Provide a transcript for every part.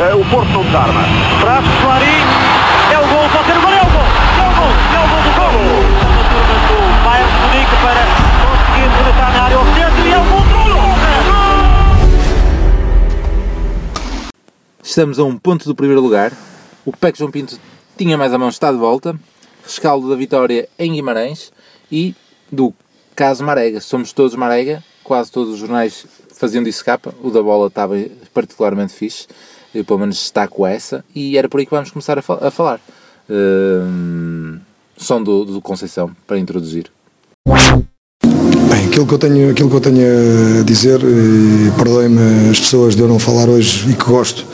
uh, o Porto não desarma. Traz Clarim, é o gol, pode ser o gol, é o gol, é o gol, é o gol do gol. A turma do Bayern Munique para conseguir rematar na área ao centro e é o gol do Estamos a um ponto do primeiro lugar. O PEC João Pinto tinha mais a mão, está de volta. Rescaldo da vitória em Guimarães e do caso Marega. Somos todos Marega, quase todos os jornais faziam disso capa. O da bola estava particularmente fixe, eu pelo menos destaco essa. E era por aí que vamos começar a, fal a falar. Uh, som do, do Conceição para introduzir. Bem, aquilo que eu tenho, aquilo que eu tenho a dizer, perdoem-me as pessoas de eu não falar hoje e que gosto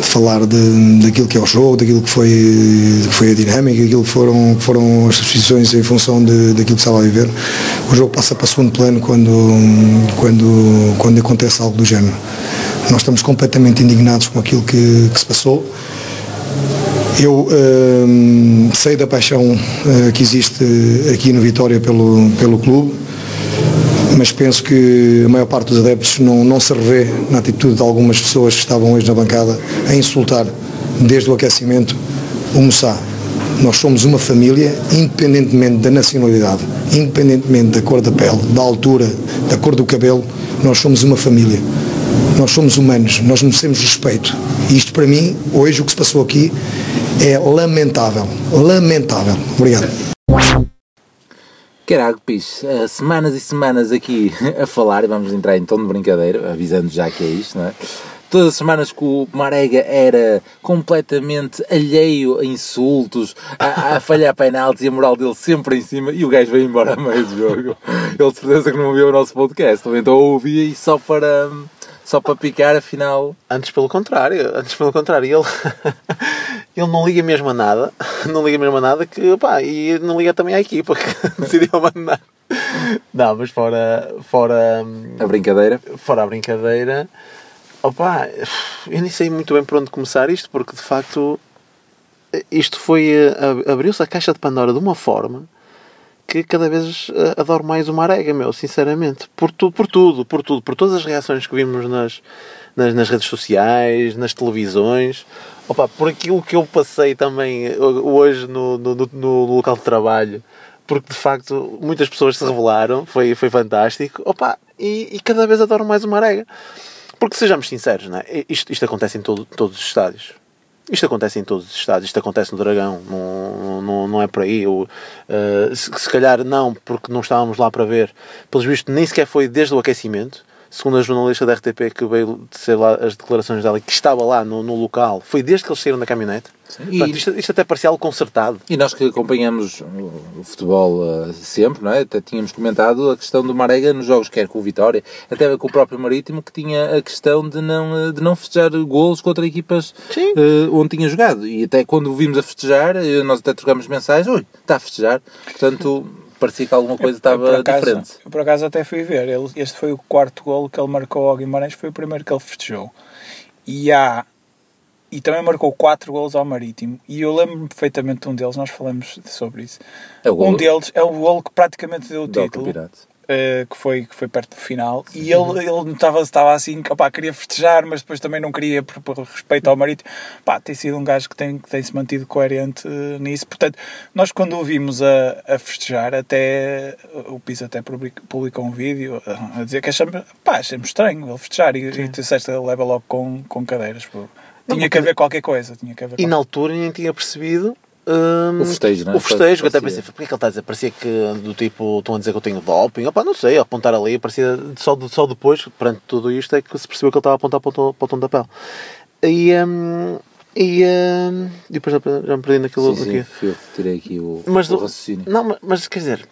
de falar de, daquilo que é o jogo, daquilo que foi, que foi a dinâmica, daquilo que foram, que foram as substituições em função de, daquilo que estava a viver. O jogo passa para segundo plano quando, quando, quando acontece algo do género. Nós estamos completamente indignados com aquilo que, que se passou. Eu hum, sei da paixão uh, que existe aqui no Vitória pelo, pelo clube mas penso que a maior parte dos adeptos não, não se revê na atitude de algumas pessoas que estavam hoje na bancada a insultar desde o aquecimento o Moçá. Nós somos uma família, independentemente da nacionalidade, independentemente da cor da pele, da altura, da cor do cabelo, nós somos uma família. Nós somos humanos, nós merecemos respeito. E isto para mim, hoje o que se passou aqui é lamentável. Lamentável. Obrigado. Caraca, pis, semanas e semanas aqui a falar, e vamos entrar em tom de brincadeira, avisando já que é isto, não é? Todas as semanas que o Marega era completamente alheio a insultos, a, a falhar penaltis e a moral dele sempre em cima, e o gajo veio embora a meio do jogo. Ele de certeza que não ouviu o nosso podcast, também então ouvia e só para só para picar, afinal. Antes pelo contrário, antes pelo contrário, ele, ele não liga mesmo a nada, não liga mesmo a nada que, pá, e não liga também à equipa que decidiu mandar. Não, mas fora, fora a brincadeira, fora a brincadeira, opá, eu nem sei muito bem por onde começar isto, porque de facto isto foi, abriu-se a caixa de Pandora de uma forma que cada vez uh, adoro mais o Marega, meu, sinceramente. Por, tu, por tudo, por tudo, por todas as reações que vimos nas, nas, nas redes sociais, nas televisões, opa, por aquilo que eu passei também eh, hoje no, no, no, no local de trabalho, porque de facto muitas pessoas se revelaram, foi, foi fantástico, opa, e, e cada vez adoro mais o Marega. Porque sejamos sinceros, não é? isto, isto acontece em todo, todos os estádios isto acontece em todos os estados, isto acontece no Dragão, não, não, não é por aí. Eu, uh, se, se, calhar não, porque não estávamos lá para ver. Pelos vistos, nem sequer foi desde o aquecimento segundo a jornalista da RTP que veio sei lá as declarações dela que estava lá no, no local, foi desde que eles saíram da caminhonete. Portanto, isto, isto, até parecia algo consertado. E nós que acompanhamos o futebol uh, sempre, não é? Até tínhamos comentado a questão do Marega nos jogos, quer com o Vitória, até com o próprio Marítimo, que tinha a questão de não, eh, de não festejar golos contra equipas uh, onde tinha jogado. E até quando o vimos a festejar, nós até trocamos mensagens, ui, está a festejar. Portanto parecia que alguma coisa estava diferente. Eu por acaso até fui ver, ele, este foi o quarto golo que ele marcou ao Guimarães, foi o primeiro que ele festejou. E há e também marcou quatro gols ao Marítimo. E eu lembro-me perfeitamente de um deles, nós falamos sobre isso. É um deles é o gol que praticamente deu o título. Uh, que, foi, que foi perto do final, e ele, ele estava, estava assim, opá, queria festejar, mas depois também não queria por, por respeito ao marido. Pá, tem sido um gajo que tem, que tem se mantido coerente uh, nisso. Portanto, nós quando o vimos a, a festejar, até o Pisa até publicou um vídeo a, a dizer que achamos, pá, achamos estranho ele festejar, e, Sim. e tu disseste leva logo com, com cadeiras. Pô. Tinha não, que haver qualquer coisa. Tinha que haver e na altura nem tinha percebido um, o festejo, não é? O festejo, que até pensei, porque é que ele está a dizer? Parecia que do tipo, estão a dizer que eu tenho doping. Opa, não sei, apontar ali, parecia só, só depois, perante tudo isto, é que se percebeu que ele estava a apontar para o, para o tom da pele. E, um, e, um, depois já, já me perdi naquilo. Sim, sim, aqui. tirei aqui o, mas, o raciocínio. Não, mas quer dizer,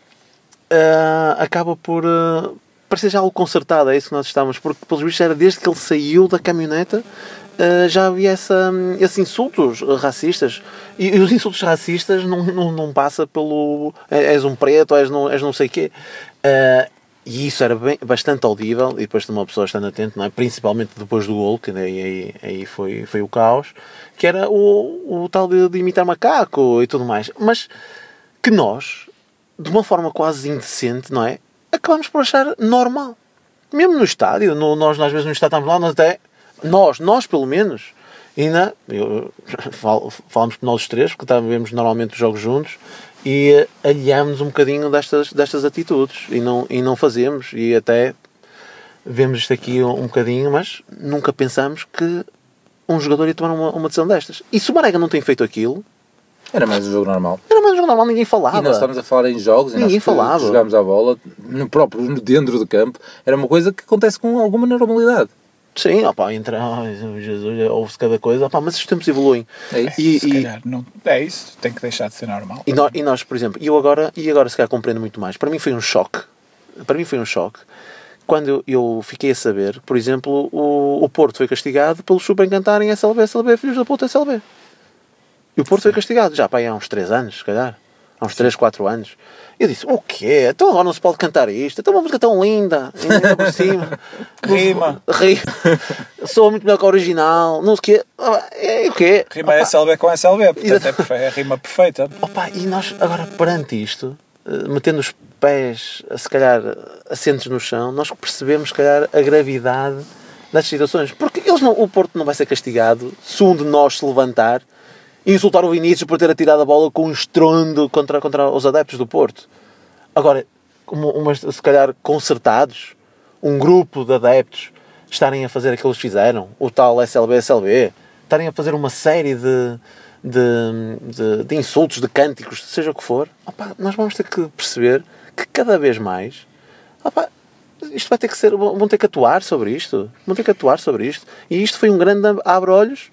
uh, acaba por. Uh, parecer já algo consertado, é isso que nós estamos, porque pelos vistos era desde que ele saiu da caminhoneta uh, já havia essa, esses insultos racistas. E, e, os insultos racistas não, não, não passa pelo és um preto, és não, és não sei quê. Uh, e isso era bem, bastante audível, e depois de uma pessoa estando atento, não é? principalmente depois do gol, que aí, aí, aí foi, foi o caos, que era o, o tal de, de imitar macaco e tudo mais. Mas que nós, de uma forma quase indecente, não é? Acabamos por achar normal. Mesmo no estádio, no, nós às vezes no estádio estamos lá, nós até nós, nós pelo menos, ainda, eu, fal- falamos por nós três, porque vemos normalmente os jogos juntos, e eh, aliámos um bocadinho destas, destas atitudes e não, e não fazemos, e até vemos isto aqui um, um bocadinho, mas nunca pensamos que um jogador ia tomar uma, uma decisão destas. E se o Marega não tem feito aquilo, Era mais um jogo normal. era mais um jogo normal, ninguém falava. E nós estamos a falar em jogos e Ninguém falava. jogámos a bola no próprio, no- dentro do campo. Era uma coisa que acontece com alguma normalidade. Sim, opá, entra, ai, Jesus, ouve-se cada coisa, opá, mas os tempos evoluem. É isso. E, Se e- calhar não, é isso, tem que deixar de ser normal. E nós, e nós, por exemplo, e eu agora, e agora se calhar compreendo muito mais. Para mim foi um choque. Para mim foi um choque. Quando eu, eu fiquei a saber, por exemplo, o, o Porto foi castigado pelo super encantarem SLB, SLB, filhos da puta SLB. E o Porto foi castigado, já pá, aí há uns 3 anos, se calhar. Há uns 3, 4 anos. Eu disse, o quê? Então agora não se pode cantar isto? Então uma música tão linda, ainda por cima. Rima. Rima. Soa muito melhor que a original, não sei o quê. Ah, É o quê? Rima SLB com SLB, portanto é, perfe- é a rima perfeita. Opa, e nós agora perante isto, eh, metendo os pés, eh, se calhar, assentes no chão, nós percebemos, se calhar, a gravidade das situações. Porque eles não, o Porto não vai ser castigado se um de nós se levantar insultar o Vinícius por ter atirado a bola com um estrondo contra, contra os adeptos do Porto. Agora, como umas, se calhar, concertados, um grupo de adeptos estarem a fazer aquilo que eles fizeram, o tal SLB-SLB, estarem a fazer uma série de, de, de, de insultos, de cânticos, seja o que for, opá, nós vamos ter que perceber que cada vez mais opá, isto vai ter que ser, vão ter que atuar sobre isto, vão ter que atuar sobre isto. E isto foi um grande abre-olhos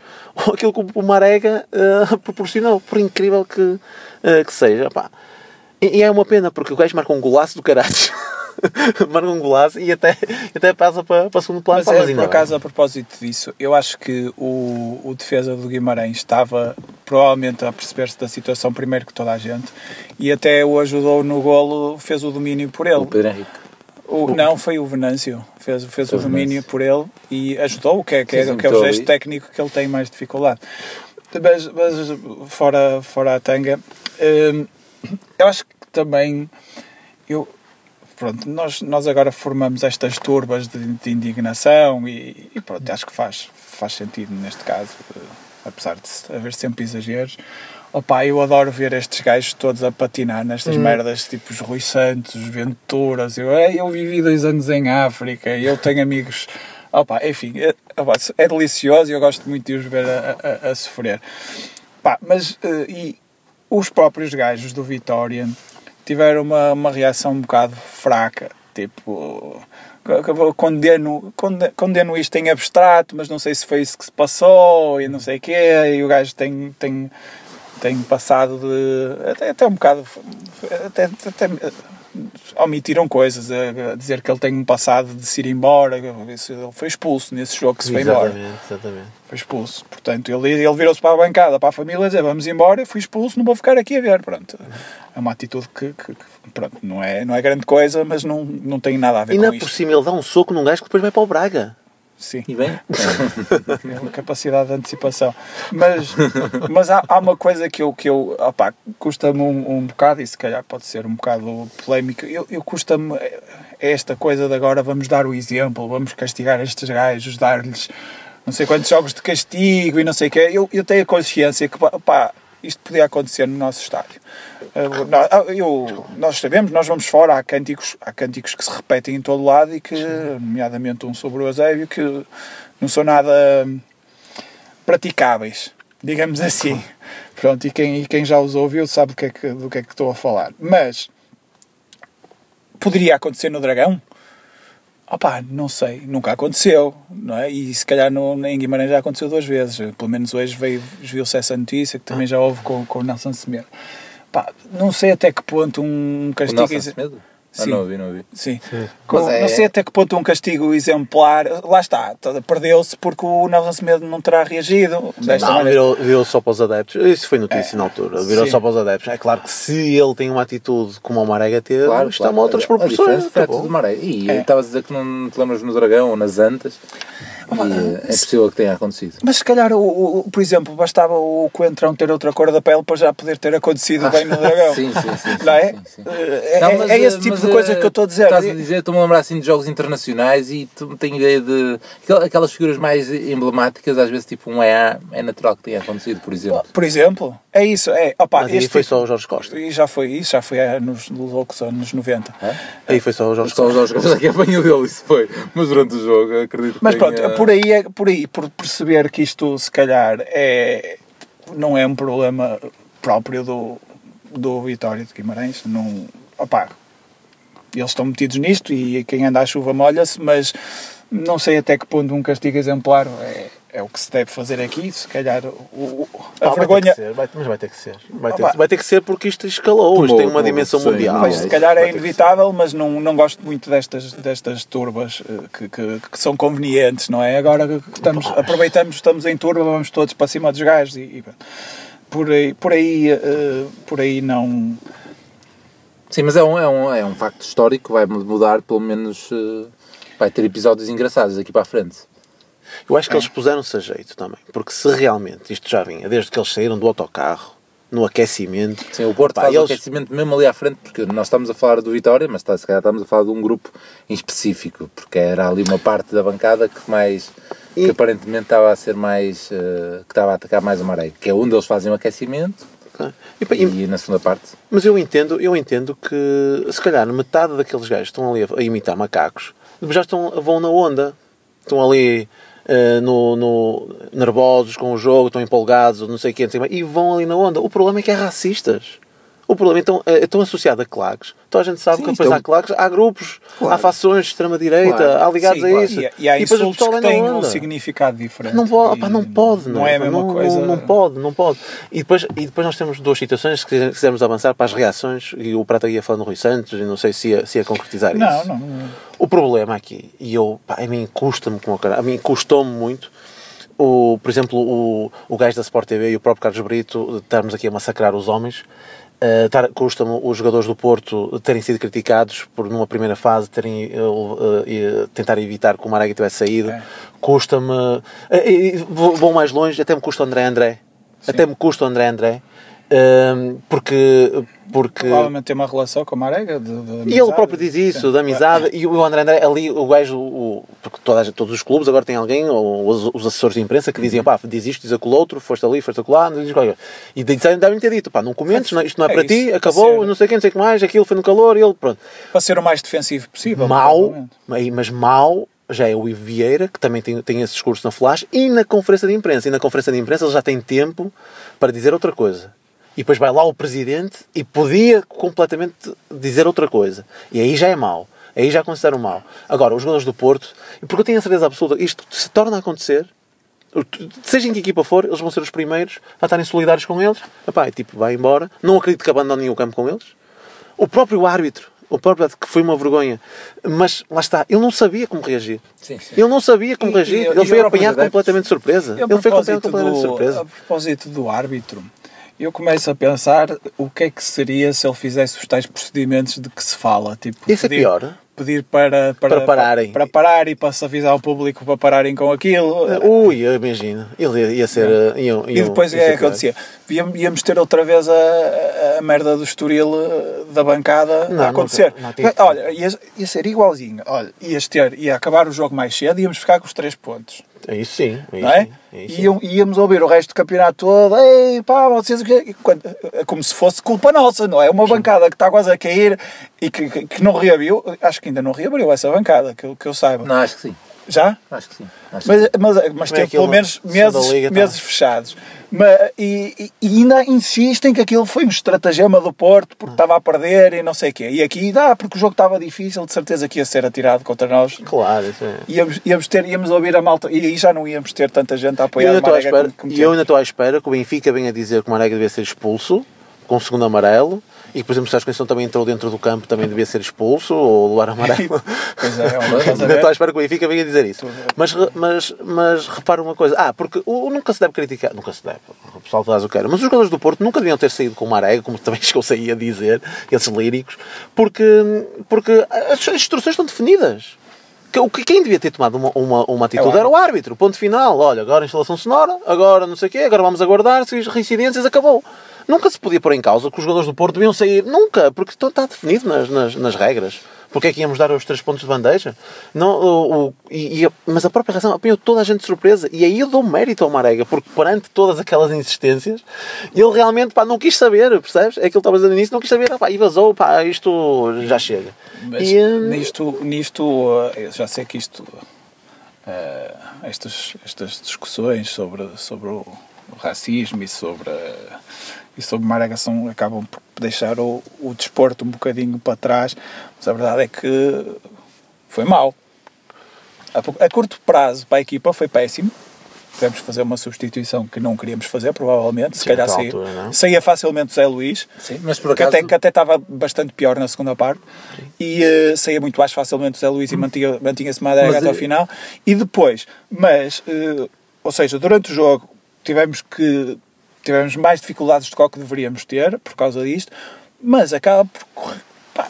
aquilo que o Marega eh, proporcionou, por incrível que, eh, que seja. opá. E, e é uma pena, porque o gajo marca um golaço do caralho. marca um golaço e até, até passa para, para o segundo plano. Mas, Pá, é, mas ainda por bem. acaso, a propósito disso, eu acho que o, o defesa do Guimarães estava provavelmente a perceber-se da situação primeiro que toda a gente e até o ajudou no golo, fez o domínio por ele. O Pedro Henrique. O- não, foi o Venâncio. Fez, fez o Foi o domínio por ele e ajudou, o que é, que é, que é o gesto técnico que ele tem mais dificuldade. Mas, mas fora, fora a tanga, hum, eu acho que também. Eu, pronto, nós, nós agora formamos estas turbas de, de indignação e, e pronto, acho que faz, faz sentido neste caso, eh, apesar de haver sempre exageros. Opa, eu adoro ver estes gajos todos a patinar nestas merdas, tipo os Rui Santos, os Venturas. Eu, "Ei, eu vivi dois anos em África e eu tenho amigos. Opa, enfim, é, opa, é delicioso e eu gosto muito de os ver a, a- a sofrer. Pá, mas eh, e os próprios gajos do Vitória tiveram uma, uma reação um bocado fraca, tipo co- co- condeno, conde- condeno isto em abstrato, mas não sei se foi isso que se passou e não sei o quê, e o gajo tem, tem, tem passado de até, até um bocado até, até omitiram coisas a, dizer que ele tem um passado de se ir embora isso, ele foi expulso nesse jogo que se foi embora Exatamente, foi expulso. Portanto, ele, ele virou-se para a bancada, para a família, dizer vamos embora, fui expulso, não vou ficar aqui a ver. Pronto. É uma atitude que, que- que, pronto, não, é, não é grande coisa, mas não, não tem nada a ver E com ainda isto. por cima ele dá um soco num gajo que depois vai para o Braga. Sim, E bem, capacidade de antecipação. Mas, mas há, há uma coisa que eu, que eu opá, custa-me um, um bocado, e se calhar pode ser um bocado polémico, eu, eu custa-me esta coisa de agora vamos dar o exemplo, vamos castigar estes gajos, dar-lhes não sei quantos jogos de castigo e não sei o quê. Eu, eu tenho a consciência que pá, isto podia acontecer no nosso estádio. Eh, nó- eu- nós sabemos, nós vamos fora, há cânticos, há cânticos que se repetem em todo lado e que, nomeadamente um sobre o Eusébio, que não são nada praticáveis, digamos assim. Pronto, e quem, e quem já os ouviu sabe do que, é que, do que é que estou a falar. Mas poderia acontecer no Dragão? Opá, não sei, nunca aconteceu, não é? E se calhar no, em Guimarães já aconteceu duas vezes. Pelo menos hoje veio, viu-se essa notícia que também já houve com, com o Nelson Semedo. Pá, não sei até que ponto um castigo. Ah, Sim. não ouvi, não ouvi. Sim. Com- Mas é- Não sei até que ponto um castigo exemplar. Lá está, tá- perdeu-se porque o Nelson Semedo não terá reagido. Desta Não, maneira. virou, virou só para os adeptos. Isso foi notícia na altura. Virou sim. só para os adeptos. É claro que se ele tem uma atitude como o Marega teve, Claro, claro. é uma outras A proporções. diferença foi a atitude bom. do Maré. E É. estavas a dizer que não te lembras no Dragão ou nas Antas. E é possível que tenha acontecido. Mas se calhar, o, o- por exemplo, bastava o Coentrão ter outra cor da pele para já poder ter acontecido bem no Dragão. Sim, sim, sim. Não é? sim, sim. É, Não, é- mas, é esse eh, tipo de coisa que eu estou a dizer. Estás a dizer, estou-me a lembrar assim de jogos internacionais e tenho ideia de. aquel- Aquelas figuras mais emblemáticas, às vezes, tipo um EA, é natural que tenha acontecido, por exemplo. Por exemplo, é isso. É, opa, Mas aí foi tipo- só o Jorge Costa. E já foi isso, já foi eh, nos, nos loucos anos 90. Aí foi só o Jorge Só os Costa. jogos que apanhou dele, isso foi. Mas durante o jogo, acredito que Mas pronto, tenha- por aí, é, por aí, por perceber que isto se calhar é, não é um problema próprio do, do Vitória de Guimarães, não, opá, eles estão metidos nisto e quem anda à chuva molha-se, mas não sei até que ponto um castigo exemplar é, é o que se deve fazer aqui, se calhar o, a Ah, vai vergonha... que ser, vai- mas vai ter que ser. Vai Ah, ter, vai ter que ser porque isto escalou. Isto tem uma dimensão proporções mundial. Ah, se calhar Vai é inevitável, mas não, não gosto muito destas, destas turbas eh, que, que, que são convenientes, não é? Agora estamos, aproveitamos, estamos em turba, vamos todos para cima dos gajos e, e por aí, por aí, eh, por aí não. Sim, mas é um, é, um, é um facto histórico vai mudar, pelo menos. eh, vai ter episódios engraçados aqui para a frente. Eu acho que eles puseram-se a jeito também. Porque se realmente isto já vinha, desde que eles saíram do autocarro, no aquecimento. Sim, o Porto Pá, faz o eles- aquecimento mesmo ali à frente, porque nós estamos a falar do Vitória, mas está, se calhar estamos a falar de um grupo em específico, porque era ali uma parte da bancada que mais. E- que aparentemente estava a ser mais. eh, que estava a atacar mais o Maré, que é onde eles fazem o aquecimento E, e- e, na segunda parte. Mas eu entendo, eu entendo que se calhar metade daqueles gajos que estão ali a, a imitar macacos já estão, vão na onda. Estão ali eh, no, no- nervosos com o jogo, estão empolgados, não sei o quê, e vão ali na onda. O problema é que é racistas. O problema é então, é, estão associados a claques. Toda a gente sabe Sim, que depois estão- há claques, há grupos, Claro. há fações de extrema-direita, Claro. há ligados Sim, a isso. E, e há depois o insultos pessoal que é têm um significado diferente. Não pode, E pá, não pode, Não é a mesma não, coisa. Não, não pode, não pode. E depois, e depois nós temos duas situações, se quisermos avançar para as reações, e o Prata ia falando no Rui Santos, e não sei se ia, se ia concretizar Não, isso. não, não. O problema aqui, e eu, pá, a mim custa-me como o cara, a mim custou-me muito, o, por exemplo, o, o gajo da Sport TV e o próprio Carlos Brito estarmos aqui a massacrar os homens. Uh, Custa-me os jogadores do Porto terem sido criticados por, numa primeira fase, terem uh, uh, tentar evitar que o Marega tivesse saído. É. Custa-me. vou, vou mais longe, até me custa o André André. Até me custa o André André. Porque. porque Provavelmente tem uma relação com a Marega. De, de e ele próprio diz isso, Sim. da amizade, e o André André, ali, o gajo, o, porque toda todos os clubes agora têm alguém, ou os, os assessores de imprensa, que Uhum. diziam, pá, diz isto, diz aquilo outro, foste ali, foste acolá, diz qualquer. E devem ter dito, pá, não comentes, não- isto não é, É para isso, ti, para acabou, ser- não sei quem, não sei o que mais, aquilo foi no calor, e ele, pronto. Para ser o mais defensivo possível. Aí, mas mau, já é o Ivo Vieira, que também tem, tem esse discurso na Flash, e na conferência de imprensa. E na conferência de imprensa ele já tem tempo para dizer outra coisa. E depois vai lá o presidente e podia completamente dizer outra coisa. E aí já é mau. Aí já considero mau. Agora, os jogadores do Porto, porque eu tenho a certeza absoluta, isto se torna a acontecer, seja em que equipa for, eles vão ser os primeiros a estarem solidários com eles. Epá, e tipo, vai embora. Não acredito que abandonem o campo com eles. O próprio árbitro, o próprio que foi uma vergonha, mas lá está, ele não sabia como reagir. Sim, sim. Ele não sabia como E- reagir. e- ele e foi apanhado completamente de surpresa. Ele foi apanhado completamente de surpresa. A propósito do árbitro, eu começo a pensar o que é que seria se ele fizesse os tais procedimentos de que se fala. Tipo, Isso é pedir, pior. Pedir para, para, Para pararem. Para, parar e para se avisar ao público para pararem com aquilo. Ui, eu imagino. Ele ia, ia ser. uh, Iam, E depois é ia que ser pior. acontecia. Íamos, ter outra vez a, a- merda do Estoril eh, da bancada Não, a acontecer. não não Olha, ia, ia ser igualzinho. Olha, ias ter, ia acabar o jogo mais cedo e íamos ficar com os três pontos. É isso sim. É isso não é? sim, isso sim. Iam- íamos ouvir o resto do campeonato todo, ei pá, vocês o quê? Quando- é como se fosse culpa nossa, não é? Uma bancada que está quase a cair e que, que, que não reabriu, acho que ainda não reabriu essa bancada, que, eu- que eu saiba. Não, acho que sim. Já? Acho que sim. Acho Mas, mas, mas é teve pelo menos meses, liga, tá? meses fechados. Mas, e, e- ainda insistem que aquilo foi um estratagema do Porto porque estava a perder e não sei o quê. E aqui dá, porque o jogo estava difícil, de certeza que ia ser atirado contra nós. Claro, isso é. Íamos, íamos, ter, íamos ouvir a malta, e aí já não íamos ter tanta gente a apoiar à Marega e eu ainda estou à espera que o Benfica venha dizer que o Marega devia ser expulso, com o segundo amarelo, e por exemplo, se a Conceição também entrou dentro do campo, também devia ser expulso, ou levar amarelo. Pois é, é ver. estou à espera que o Benfica venha dizer isso. Mas, mas, mas repara uma coisa. Ah, porque o, nunca se deve criticar. Nunca se deve. O pessoal faz o que quer. Mas os jogadores do Porto nunca deviam ter saído com o Marega, como também chegou-se aí a dizer, esses líricos, porque, porque as instruções estão definidas. O que- Quem devia ter tomado uma, uma, uma atitude É era o árbitro. Ponto final. Olha, agora instalação sonora, agora não sei o quê, agora vamos aguardar, se as reincidências, acabou. Nunca se podia pôr em causa que os jogadores do Porto deviam sair. Nunca, porque está definido nas, nas, nas regras. Porque é que íamos dar os três pontos de bandeja? Não, o, o- e, e mas a própria razão apanhou toda a gente de surpresa. E aí eu dou mérito ao Marega, porque perante todas aquelas insistências, ele realmente pá, não quis saber, percebes? É que estava dizendo início, não quis saber, pá, e vazou, pá, isto já chega. Mas e, hum, nisto, nisto eu já sei que isto, uh, estas, estas discussões sobre, sobre o, o racismo e sobre, uh, e sobre são, acabam por deixar o, o desporto um bocadinho para trás, mas a verdade é que foi mal. A, a curto prazo para a equipa foi péssimo. Tivemos que fazer uma substituição que não queríamos fazer, provavelmente. Se Sim, calhar saía, altura, não é? saía facilmente o Zé Luís. Sim, mas por Que acaso. até, que até estava bastante pior na segunda parte e eh, saía muito mais facilmente o Zé Luís e mantinha- mantinha-se Madeira Mas, até ao eh, final e depois, mas eh, ou seja, durante o jogo tivemos que tivemos mais dificuldades de qual que deveríamos ter por causa disto, mas acaba por pá,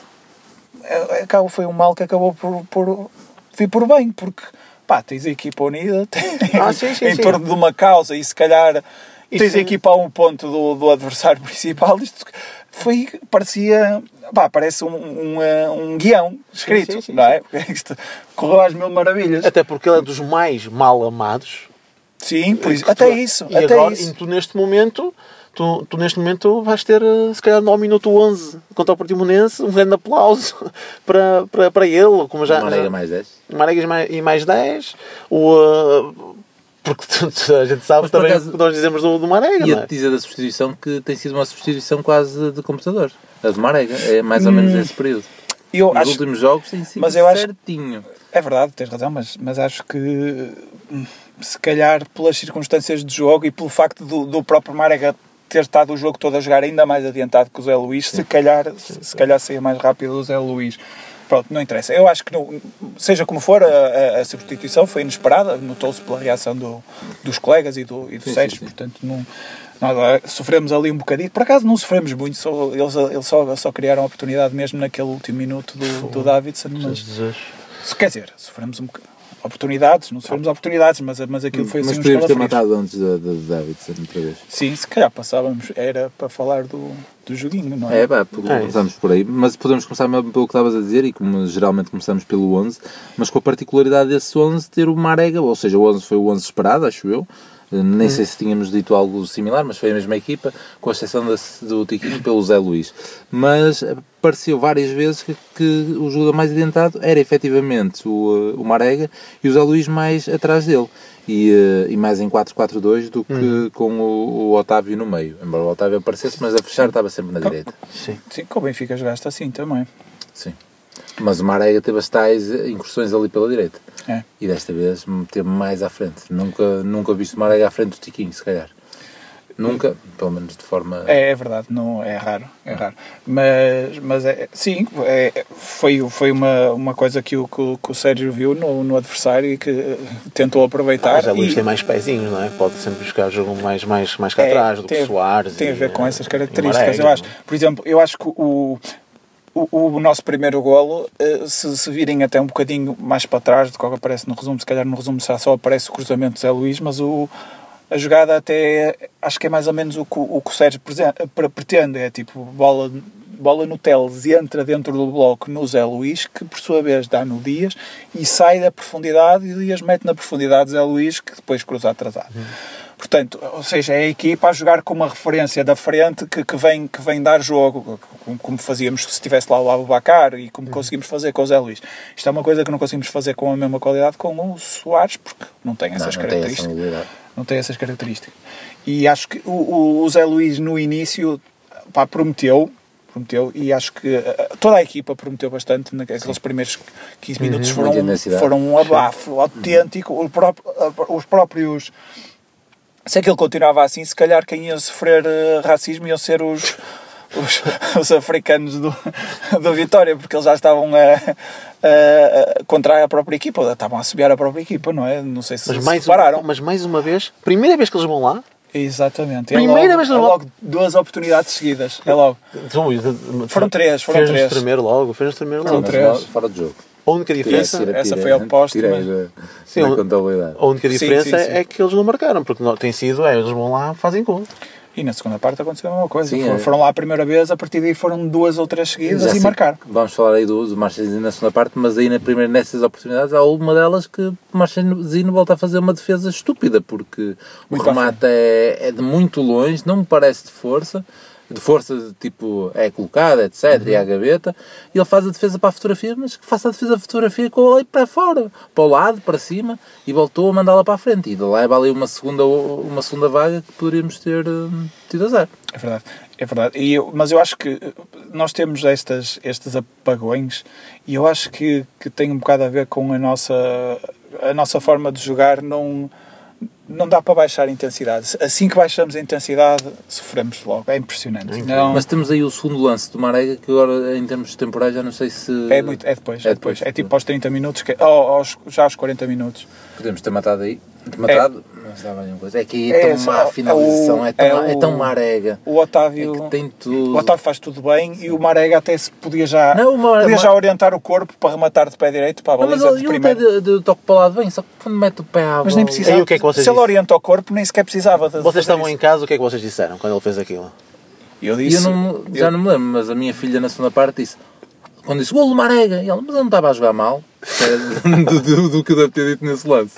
eh, acaba, foi um mal que acabou por, por vir por bem, porque pá, tens a equipa unida Ah, sim, sim, em sim. torno de uma causa e se calhar tens Isto- a equipa a um ponto do, do adversário principal, isto foi, parecia, pá, parece um, um, eh, um guião escrito, sim, sim, não é? Isto correu às mil maravilhas. Até porque ele é dos mais mal amados. Sim, por isso, Que até tu- isso, E até agora, isso. e tu neste momento, tu, tu neste momento vais ter, eh, se calhar, no minuto 11 contra o Portimonense, um grande aplauso para, para, para ele. Como já, Marega mais 10. Maregas mais, e mais 10. O, uh, porque a gente sabe Mas, também acaso, o que nós dizemos do, do Marega, não Ia-te é? dizer da substituição que tem sido uma substituição quase de computador. A de Marega. É mais ou menos esse período. Eu Nos acho, últimos jogos tem sido mas eu acho- certinho. é verdade, tens razão, mas, mas acho que hum, se calhar pelas circunstâncias de jogo e pelo facto do, do próprio Marega ter estado o jogo todo a jogar ainda mais adiantado que o Zé Luís, se calhar, se, se calhar saía mais rápido o Zé Luís. Pronto, não interessa. Eu acho que, seja como for, a, a- substituição foi inesperada, notou-se pela reação do- dos colegas e do, e do Sérgio, portanto, não, nada, sofremos ali um bocadinho. Por acaso não sofremos muito, só, eles, eles só, só criaram a oportunidade mesmo naquele último minuto do, do Davidson, mas se- Quer dizer, sofremos um bocadinho. Oportunidades, não sofremos oportunidades, mas, mas aquilo foi Mas assim uns podíamos ter matado antes da, da, da Davidson outra vez. Sim, se calhar passávamos, era para falar do, do joguinho, não é? É, pá, por- É por aí. Mas podemos começar mesmo pelo que estavas a dizer e como geralmente começamos pelo 11, mas com a particularidade desse 11 ter o Marega, ou seja, o 11 foi o 11 esperado, acho eu. Eh, Nem sei se tínhamos dito algo similar, mas foi a mesma equipa, com exceção da- do Tiquinho pelo Zé Luís. Mas eh, pareceu várias vezes que, que o jogador mais adiantado era efetivamente o, eh, o Marega e o Zé Luís mais atrás dele. E, e mais em 4-4-2 do que com o, o Otávio no meio. Embora o Otávio aparecesse, mas a fechar estava sempre na direita. Sim. Sim, com o Benfica jogaste assim também. Sim. Mas o Marega teve as tais incursões ali pela direita. É. E desta vez teve mais à frente. Nunca, nunca viste o Marega à frente do Tiquinho, se calhar. Nunca, pelo menos de forma. É, é verdade, não, é raro, é raro. Mas, mas é, sim, é, foi, foi uma, uma coisa que o, que, o- que o Sérgio viu no, no adversário e que eh, tentou aproveitar. Mas a Luís e- tem mais pezinhos, não é? Pode sempre buscar jogo mais, mais, mais cá É, atrás do tem que a- Soares. Tem a e, ver com eh, essas características, eu acho. é? Por exemplo, eu acho que o, o, o nosso primeiro golo, eh, se, se virem até um bocadinho mais para trás do que aparece no resumo, se calhar no resumo já só aparece o cruzamento de Zé Luís, mas o, a jogada até acho que é mais ou menos o que o, que o Sérgio pretende, é tipo bola, bola no Teles e entra dentro do bloco no Zé Luís, que por sua vez dá no Dias e sai da profundidade e o Dias mete na profundidade Zé Luís, que depois cruza atrasado. Portanto, ou seja, é a equipa a jogar com uma referência da frente que, que, vem, que vem dar jogo, como, como fazíamos se estivesse lá o Abubacar e como conseguimos fazer com o Zé Luís. Isto é uma coisa que não conseguimos fazer com a mesma qualidade com o Soares, porque não tem não, essas não tem essa características mobilidade. não tem essas características. E acho que o, o, Zé Luís no início pá, prometeu, prometeu e acho que eh, toda a equipa prometeu bastante naqueles primeiros 15 minutos foram, muita intensidade. foram um abafo autêntico. O próprio- os próprios se aquilo continuava assim, se calhar quem ia sofrer eh, racismo iam ser os, os, os africanos do, do Vitória, porque eles já estavam a, a- a- contra a própria equipa, ou estavam a subir a própria equipa, não é? Não sei se Mas se mais, repararam. uma, mas mais uma vez, primeira vez que eles vão lá, Exatamente. Primeira é logo, vez é no- logo duas oportunidades seguidas. É logo. De- Foram três, foram fez-nos três. tremer logo, fez-nos tremer Foram logo. Mas três. Fora de jogo. A única diferença, Tira, essa tira, foi ao poste, tirei mas- Sim, da contabilidade. a única diferença sim, sim. é que eles não marcaram, porque não, tem sido, é, eles vão lá, fazem gol. E na segunda parte aconteceu a mesma coisa. Sim, foram, é. foram lá a primeira vez, a partir daí foram duas ou três seguidas Já e marcaram. Vamos falar aí do, do Marchesino na segunda parte, mas aí na primeira, nessas oportunidades há uma delas que o Marchesino volta a fazer uma defesa estúpida, porque Muito o remate é, é de muito longe, não me parece de força, de força de tipo é colocada, etc, e à gaveta, e ele faz a defesa para a fotografia, mas que faça a defesa da fotografia com a lei para fora, para o lado, para cima, e voltou a mandá-la para a frente, e leva ali uma segunda, uma segunda vaga que poderíamos ter hum, tido a zero. É verdade, é verdade. E eu- mas eu acho que nós temos estas, estes apagões e eu acho que, que tem um bocado a ver com a nossa, a nossa forma de jogar. Não, não dá para baixar a intensidade. Assim que baixamos a intensidade, sofremos logo. É impressionante. Não, Mas temos aí o segundo lance do Marega, que agora, em termos de temporada, já não sei se. é, muito, é depois. É, É depois. depois. É tipo aos 30 minutos, que, oh, aos, já aos 40 minutos. Podemos ter matado aí. Matado, coisa. É que É, é tão má a finalização, o- é tão, é é tão o- Marega. O Otávio. É que tem tudo. O Otávio faz tudo bem e o Marega até se podia já, Não, o Marega- podia já orientar o corpo para rematar de pé direito para a Não, mas baliza de ele até primeiro. de, de toque para o lado bem, só que quando mete o pé à Mas nem precisava. E o que é que vocês se ele orienta o corpo, nem sequer precisava de Vocês estavam isso. em casa, o que é que vocês disseram quando ele fez aquilo? E eu disse. eu não, já eu- não me lembro, mas a minha filha na segunda parte disse. Quando disse golo Marega, e ela, mas eu não estava a jogar mal. Do, do, do que eu deve ter dito nesse lance.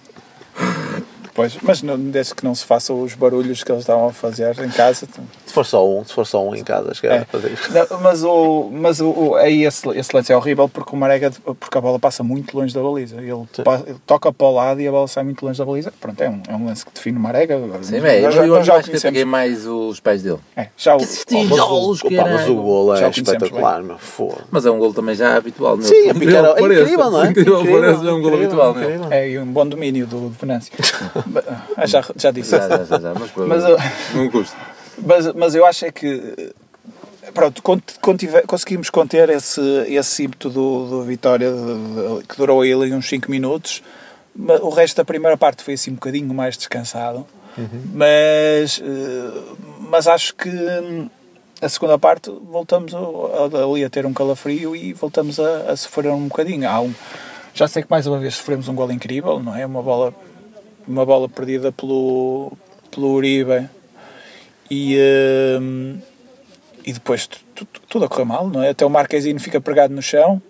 Pois, mas não, desde que não se façam os barulhos que eles estavam a fazer em casa. então- Se for só um, se for só um em casa, acho que É. era fazer isto. Não, mas o, mas o, o- aí esse, esse lance é horrível porque o Marega, porque a bola passa muito longe da baliza. Ele, ele toca para o lado e a bola sai muito longe da baliza. Pronto, é um, é um lance que define o Marega. Sim, Nós eu, já- eu, já acho que eu peguei mais os pés dele. É, já o, o- tijolos que Opa, mas o era. golo Já é espetacular, meu. Foda. Mas é um golo também já habitual. meu. Sim, é, Incrível é que incrível, não é? Incrível que é um golo incrível, habitual. É, e um bom domínio do, do Venâncio. Ah, já, já disse. Já, já, já, já, mas, Mas, eu- não custa. Mas, mas eu acho é que pronto, cont- contive- conseguimos conter esse, esse ímpeto do, do Vitória de- de- que durou ali uns 5 minutos. O resto da primeira parte foi assim um bocadinho mais descansado. Mas, eh, mas acho que hum, a segunda parte voltamos ali a ter um calafrio e voltamos a, a sofrer um bocadinho. Há um, já sei que mais uma vez sofremos um gol incrível, não é? Uma bola, uma bola perdida pelo, pelo Uribe e, hum, e depois tu- tu- tudo a correr mal, não é? Até o Marquezine fica pregado no chão.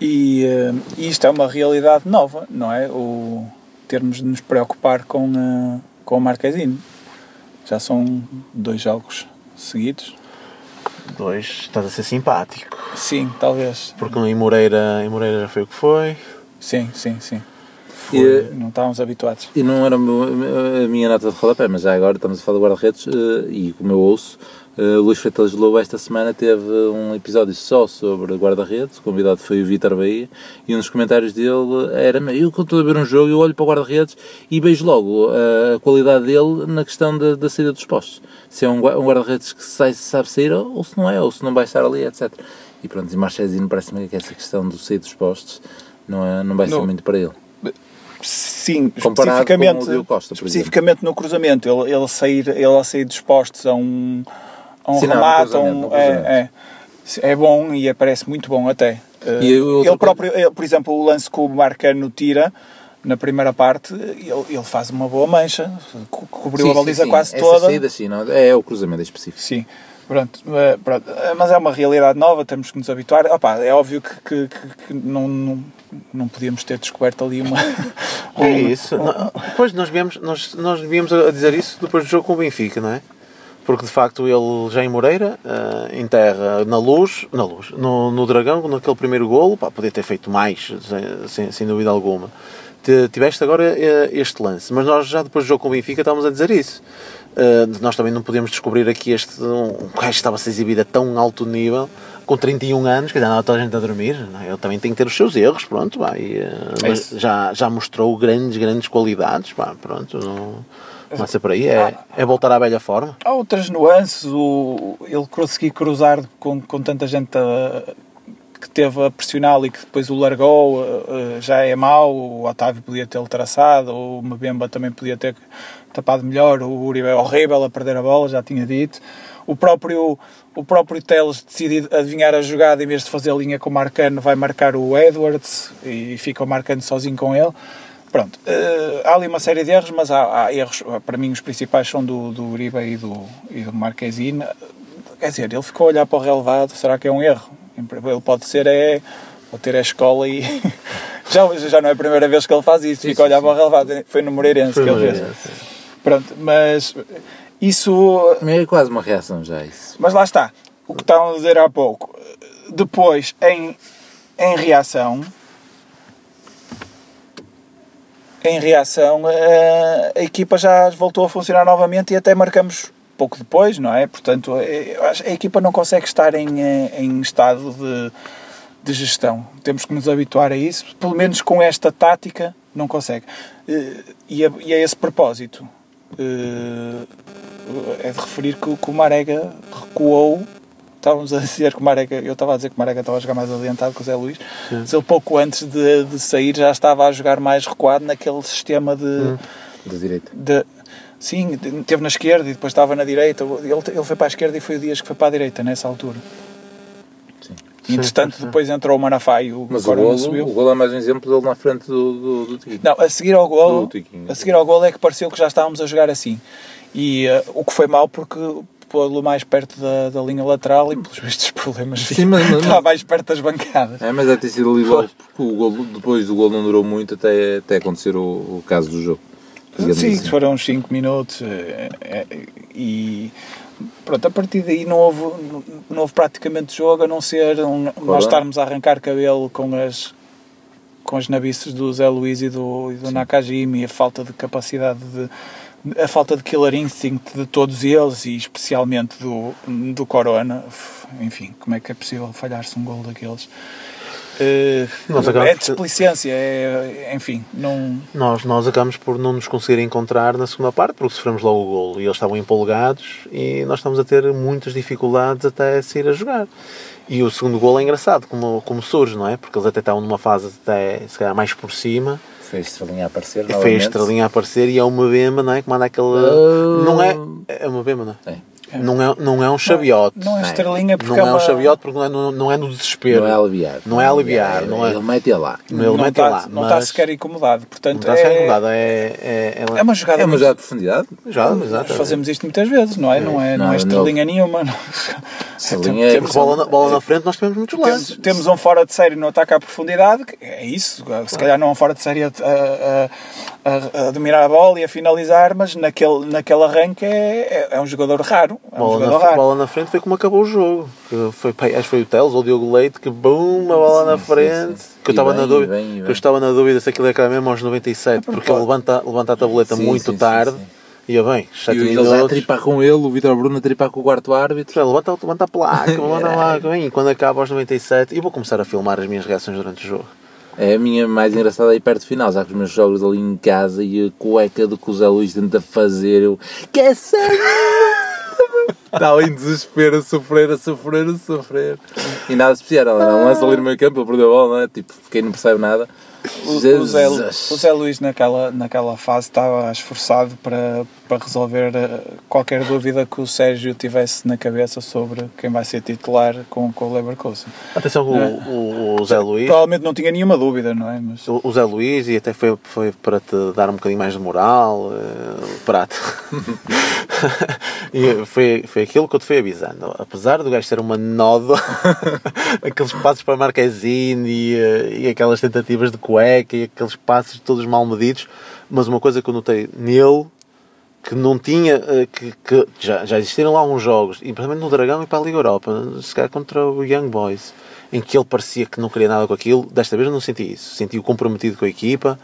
E, hum, e isto é uma realidade nova, não é? O termos de nos preocupar com, eh, com o Marquezine. Já são dois jogos seguidos. Dois, estás a ser simpático. Sim, talvez. Porque em Moreira, em Moreira já foi o que foi. Sim, sim, sim. E, Não estávamos habituados. E não era a minha nota de rodapé, mas já agora estamos a falar do guarda-redes eh, e como eu ouço, o Luís Freitas Lobo esta semana teve um episódio só sobre guarda-redes, o convidado foi o Vítor Bahia, e um dos comentários dele era eu quando estou a ver um jogo, eu olho para o guarda-redes e vejo logo eh, a qualidade dele na questão da, da saída dos postos. Se é um, um guarda-redes que sai, sabe sair ou se não é, ou se não vai estar ali, etc. E pronto, e Marchesino parece-me que essa questão do sair dos postos não, é, não vai ser Não. muito para ele. Sim, Comparado especificamente, Costa, especificamente no cruzamento, ele, ele, sair, ele a sair dispostos a um, a um remate, um, é, é, é bom e parece muito bom até. Eh, E ele próprio, ele, por exemplo, o lance que o Marcano tira na primeira parte, ele, ele faz uma boa mancha, co- cobriu Sim, a baliza sim, sim. quase Essa toda. saída, sim, não, é o cruzamento específico. Sim, pronto, eh, pronto. Eh, mas é uma realidade nova, temos que nos habituar. Opa, é óbvio que, que, que- que não, não, não podíamos ter descoberto ali uma. É isso. Não, Depois nós viemos, nós, nós viemos a dizer isso depois do jogo com o Benfica, não é? Porque de facto ele já em Moreira, eh, em terra, na luz, na luz, no, no Dragão, naquele primeiro golo, pá, podia ter feito mais, sem, sem, dúvida alguma. Te- Tiveste agora eh, este lance, mas nós já depois do jogo com o Benfica estávamos a dizer isso. Eh, nós também não podemos descobrir aqui este um um gajo estava a ser exibido a tão alto nível, com 31 anos, que já andava toda a gente a dormir, não é? ele também tem que ter os seus erros, pronto, pá, e, eh, mas já, já mostrou grandes, grandes qualidades, pá, pronto, não, ser por aí, é, é voltar à velha forma. Há outras nuances, o, ele conseguir cruzar com, com tanta gente a- que teve a pressioná-lo e que depois o largou, eh, eh, já é mau. O Otávio podia tê-lo traçado, o Mbemba também podia ter tapado melhor. O Uribe é horrível a perder a bola, já tinha dito. O próprio, o próprio Teles decide adivinhar a jogada em vez de fazer a linha com o Marcano, vai marcar o Edwards e fica o Marcano sozinho com ele. Pronto, eh, há ali uma série de erros, mas há, há erros, para mim os principais são do, do Uribe e do, e do Marquezine. Quer dizer, ele ficou a olhar para o relevado, será que é um erro? Ele pode ser, é, pode ter a escola e já, já não é a primeira vez que ele faz isso, fica a olhar para o relevado, foi no Moreirense Foi que ele Moreirense, fez. Pronto, mas isso É quase uma reação já isso. mas lá está, o que estavam a dizer há pouco. Depois, em, em reação, em reação, a, a equipa já voltou a funcionar novamente e até marcamos pouco depois, não é? Portanto, que a equipa não consegue estar em, eh, em estado de, de gestão. Temos que nos habituar a isso, pelo menos com esta tática, não consegue. Eh, E a, e a esse propósito, eh, é de referir que, que o Marega recuou. Estávamos a dizer que o Marega, eu estava a dizer que o Marega estava a jogar mais adiantado que o Zé Luís, mas ele pouco antes de, de sair já estava a jogar mais recuado naquele sistema de, Da direita. de- sim, de- teve na esquerda e depois estava na direita. Ele, ele foi para a esquerda e foi o Dias que foi para a direita nessa altura. Sim. Entretanto, sim, sim. depois entrou o Manafá e o Mas o golo, subiu. o golo é mais um exemplo dele na frente do, do, do Tiquinho. Não, a seguir ao Do golo, Tiquinho. a seguir ao golo é que pareceu que já estávamos a jogar assim. E eh, o que foi mal porque pô-lo mais perto da, da linha lateral e pelos vistos problemas Sim, mas- mas- estava mais perto das bancadas. É, mas deve ter sido ali logo, porque o golo, depois do golo não durou muito até, até acontecer o, o caso do jogo. Sim, assim. foram uns 5 minutos eh, eh, e pronto, a partir daí não houve, não houve praticamente jogo a não ser um- nós estarmos a arrancar cabelo com as com as nabices do Zé Luís e do, e do Nakajima e a falta de capacidade de a falta de killer instinct de todos eles e especialmente do, do Corona enfim, como é que é possível falhar-se um gol daqueles acabamos é displicência é, enfim, não Nós, nós acabamos por não nos conseguir encontrar na segunda parte porque sofremos logo o golo e eles estavam empolgados e nós estamos a ter muitas dificuldades até sair a jogar. E o segundo golo é engraçado como, como surge, não é? Porque eles até estavam numa fase até se calhar mais por cima Fez a estrelinha a aparecer. e foi a novamente. estrelinha a aparecer e é uma bema, não é? Que manda aquele. Oh. Não é. É uma bema, não é? É. Não é, não é um chaviote. não é estrelinha porque Não é é um chaviote porque não é no, não é no desespero. Não é aliviar. Não é aliviar, não é- Ele mete lá. Ele não mete lá. não está sequer incomodado. Não Portanto, está sequer é, incomodado. É, é, é uma jogada. É uma jogada de profundidade. Já, Nós exato. fazemos isto muitas vezes, não é? Não é, não, Não, é estrelinha nenhuma. não. Estrelinha é- Temos- Bola na, bola na frente, nós temos muitos lances. temos um fora de série no ataque à profundidade, que é isso. Se calhar não é um fora de série a, a- a- a dominar a bola e a finalizar, mas naquele, naquele arranque é, é, é um jogador raro. É Bola na, raro. bola na frente foi como acabou o jogo. Que foi, acho que foi o Teles ou o Diogo Leite que boom, a bola na sim, frente. sim. Que eu E estava na e dúvida. bem, e que bem. eu estava na dúvida se aquilo era mesmo aos 97, porque ele levanta, levanta a tableta Sim, muito sim, sim, tarde. sim. Ia bem, 7 E eles a tripar com ele, o Vitor Bruno a tripar com o quarto árbitro. Levanta, levanta a placa, levanta a placa. bem, E quando acaba aos 97, e vou começar a filmar as minhas reações durante o jogo. É a minha mais engraçada aí perto do final, já que os meus jogos ali em casa e a cueca do que o Zé Luís tenta fazer, eu quer saber? Estava em desespero, a sofrer, a sofrer, a sofrer. E nada especial, não lança ali no meio campo, ele perdeu a bola, não é? Tipo, quem não percebe nada. O, o, Zé, o Zé Luís naquela, naquela fase estava esforçado para, para resolver eh, qualquer dúvida que o Sérgio tivesse na cabeça sobre quem vai ser titular com, com o Leverkusen. Atenção o, o, o Zé Luís. Provavelmente não tinha nenhuma dúvida, não é? Mas, O Zé Luís, e até foi, foi para te dar um bocadinho mais de moral, eh, para te... e foi, foi aquilo que eu te fui avisando. Apesar do gajo ser uma nódoa, aqueles passos para Marquezine e, eh, e aquelas tentativas de cueca e aqueles passos todos mal medidos, mas uma coisa que eu notei nele que não tinha, eh, que, que já, já existiram lá uns jogos, e principalmente no Dragão e para a Liga Europa, se calhar contra o Young Boys, em que ele parecia que não queria nada com aquilo, desta vez eu não senti isso, senti-o comprometido com a equipa,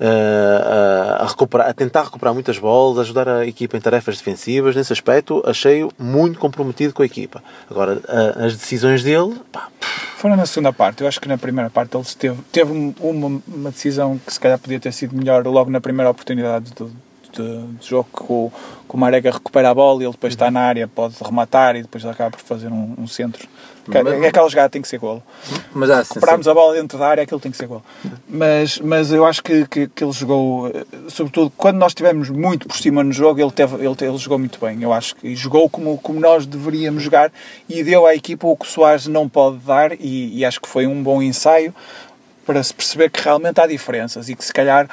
a, a recuperar, a tentar recuperar muitas bolas, ajudar a equipa em tarefas defensivas, nesse aspecto achei-o muito comprometido com a equipa. Agora, a- as decisões dele, pá, Foram na segunda parte. Eu acho que na primeira parte ele teve, teve um- uma, uma decisão que se calhar podia ter sido melhor logo na primeira oportunidade do, de, jogo que o, o Marega recupera a bola e ele depois está na área, pode rematar e depois acaba por fazer um, um centro. Mas- Aquela jogada tem que ser golo. Mas há assim, Recuperarmos a bola dentro da área, aquilo tem que ser gol. Mas, mas eu acho que, que, que ele jogou, sobretudo quando nós estivemos muito por cima no jogo, ele, teve, ele, ele jogou muito bem. Eu acho que jogou como, como nós deveríamos jogar e deu à equipa o que o Soares não pode dar. E, e acho que foi um bom ensaio para se perceber que realmente há diferenças e que se calhar.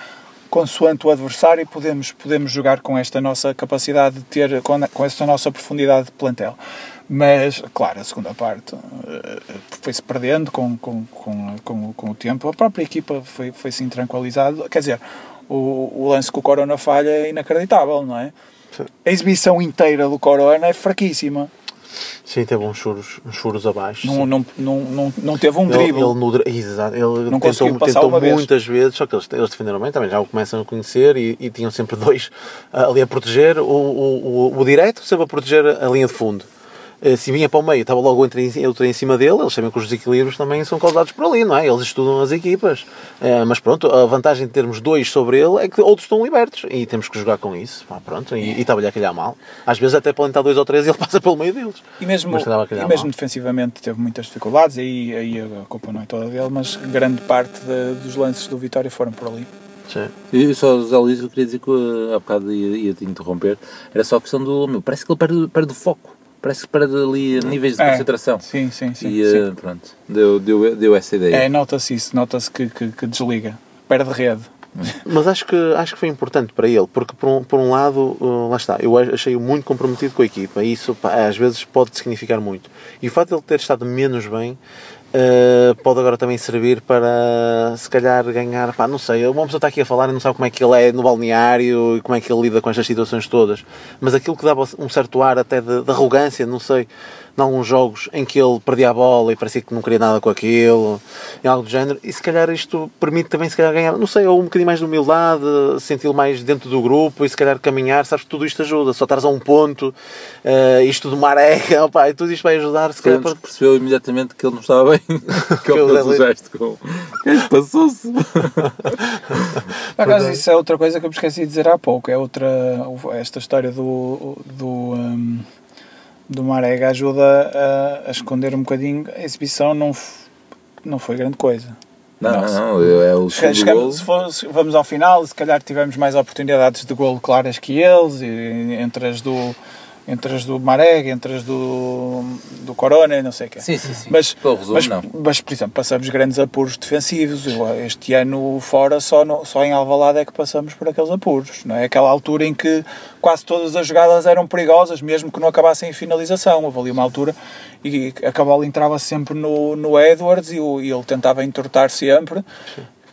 Consoante o adversário, podemos, podemos jogar com esta nossa capacidade de ter, com, com esta nossa profundidade de plantel. Mas, claro, a segunda parte eh, foi-se perdendo com, com, com, com, com o tempo. A própria equipa foi, foi se intranquilizada. Quer dizer, o, o lance que o Corona falha é inacreditável, não é? Sim. A exibição inteira do Corona é fraquíssima. Sim, teve uns furos, uns furos abaixo. Não, não, não, não, não teve um drible. ele, no exato, ele Não tentou, conseguiu passar tentou uma vez. muitas vezes, só que eles, eles defenderam bem, também já o começam a conhecer e, e tinham sempre dois ah, ali a proteger o, o, o, o direto, sempre a proteger a linha de fundo. Se vinha para o meio, estava logo outro em, cima dele, eles sabem que os desequilíbrios também são causados por ali, não é? Eles estudam as equipas. Eh, mas pronto, a vantagem de termos dois sobre ele é que outros estão libertos e temos que jogar com isso. Pá, pronto, e, e estava-lhe a calhar mal. Às vezes até podem estar dois ou três e ele passa pelo meio deles. E mesmo, e mesmo defensivamente teve muitas dificuldades, aí, aí a culpa não é toda dele, mas grande parte de- dos lances do Vitória foram por ali. Sim. E só, José Luís, eu queria dizer que há bocado ia, ia te interromper. Era só a questão do. Meu, parece que ele perde, perde o foco. Parece que perde ali níveis de É, concentração. Sim, sim, sim. e sim. uh, pronto, deu, deu, deu essa ideia. É, nota-se isso, nota-se que, que, que desliga, perde rede. Mas acho que, acho que foi importante para ele, porque por um, por um lado, uh, lá está, eu achei-o muito comprometido com a equipa e isso pá, às vezes pode significar muito. E o facto de ele ter estado menos bem uh, pode agora também servir para se calhar ganhar, pá, não sei, uma pessoa está aqui a falar e não sabe como é que ele é no balneário e como é que ele lida com estas situações todas, mas aquilo que dava um certo ar até de, de arrogância, não sei, em alguns jogos em que ele perdia a bola e parecia que não queria nada com aquilo, em algo do género, e se calhar isto permite também se calhar ganhar, não sei, ou um bocadinho mais de humildade, senti-lo mais dentro do grupo e se calhar caminhar, sabes que tudo isto ajuda, só estares a um ponto, eh, isto de maré, opa, e tudo isto vai ajudar, se calhar, para... percebeu imediatamente que ele não estava bem. que ele fez o gesto com. Passou-se. Por acaso, isso é outra coisa que eu me esqueci de dizer há pouco. É outra. Esta história do. do, um, do Marega ajuda a, a esconder um bocadinho. A exibição não, f- não foi grande coisa. Não, Nossa. não, não, é o golo. se for- se vamos ao final, se calhar tivemos mais oportunidades de golo claras que eles, e entre as do, entre as do Marega, entre as do, do Corona e não sei o quê. Sim, sim, sim. Mas, Pelo resumo, mas, não. mas, por exemplo, passamos grandes apuros defensivos. Este ano, fora, só, no, só em Alvalade é que passamos por aqueles apuros. Não é? Aquela altura em que quase todas as jogadas eram perigosas, mesmo que não acabassem em finalização. Houve ali uma altura e a bola entrava sempre no, no Edwards e, o- e ele tentava entortar sempre.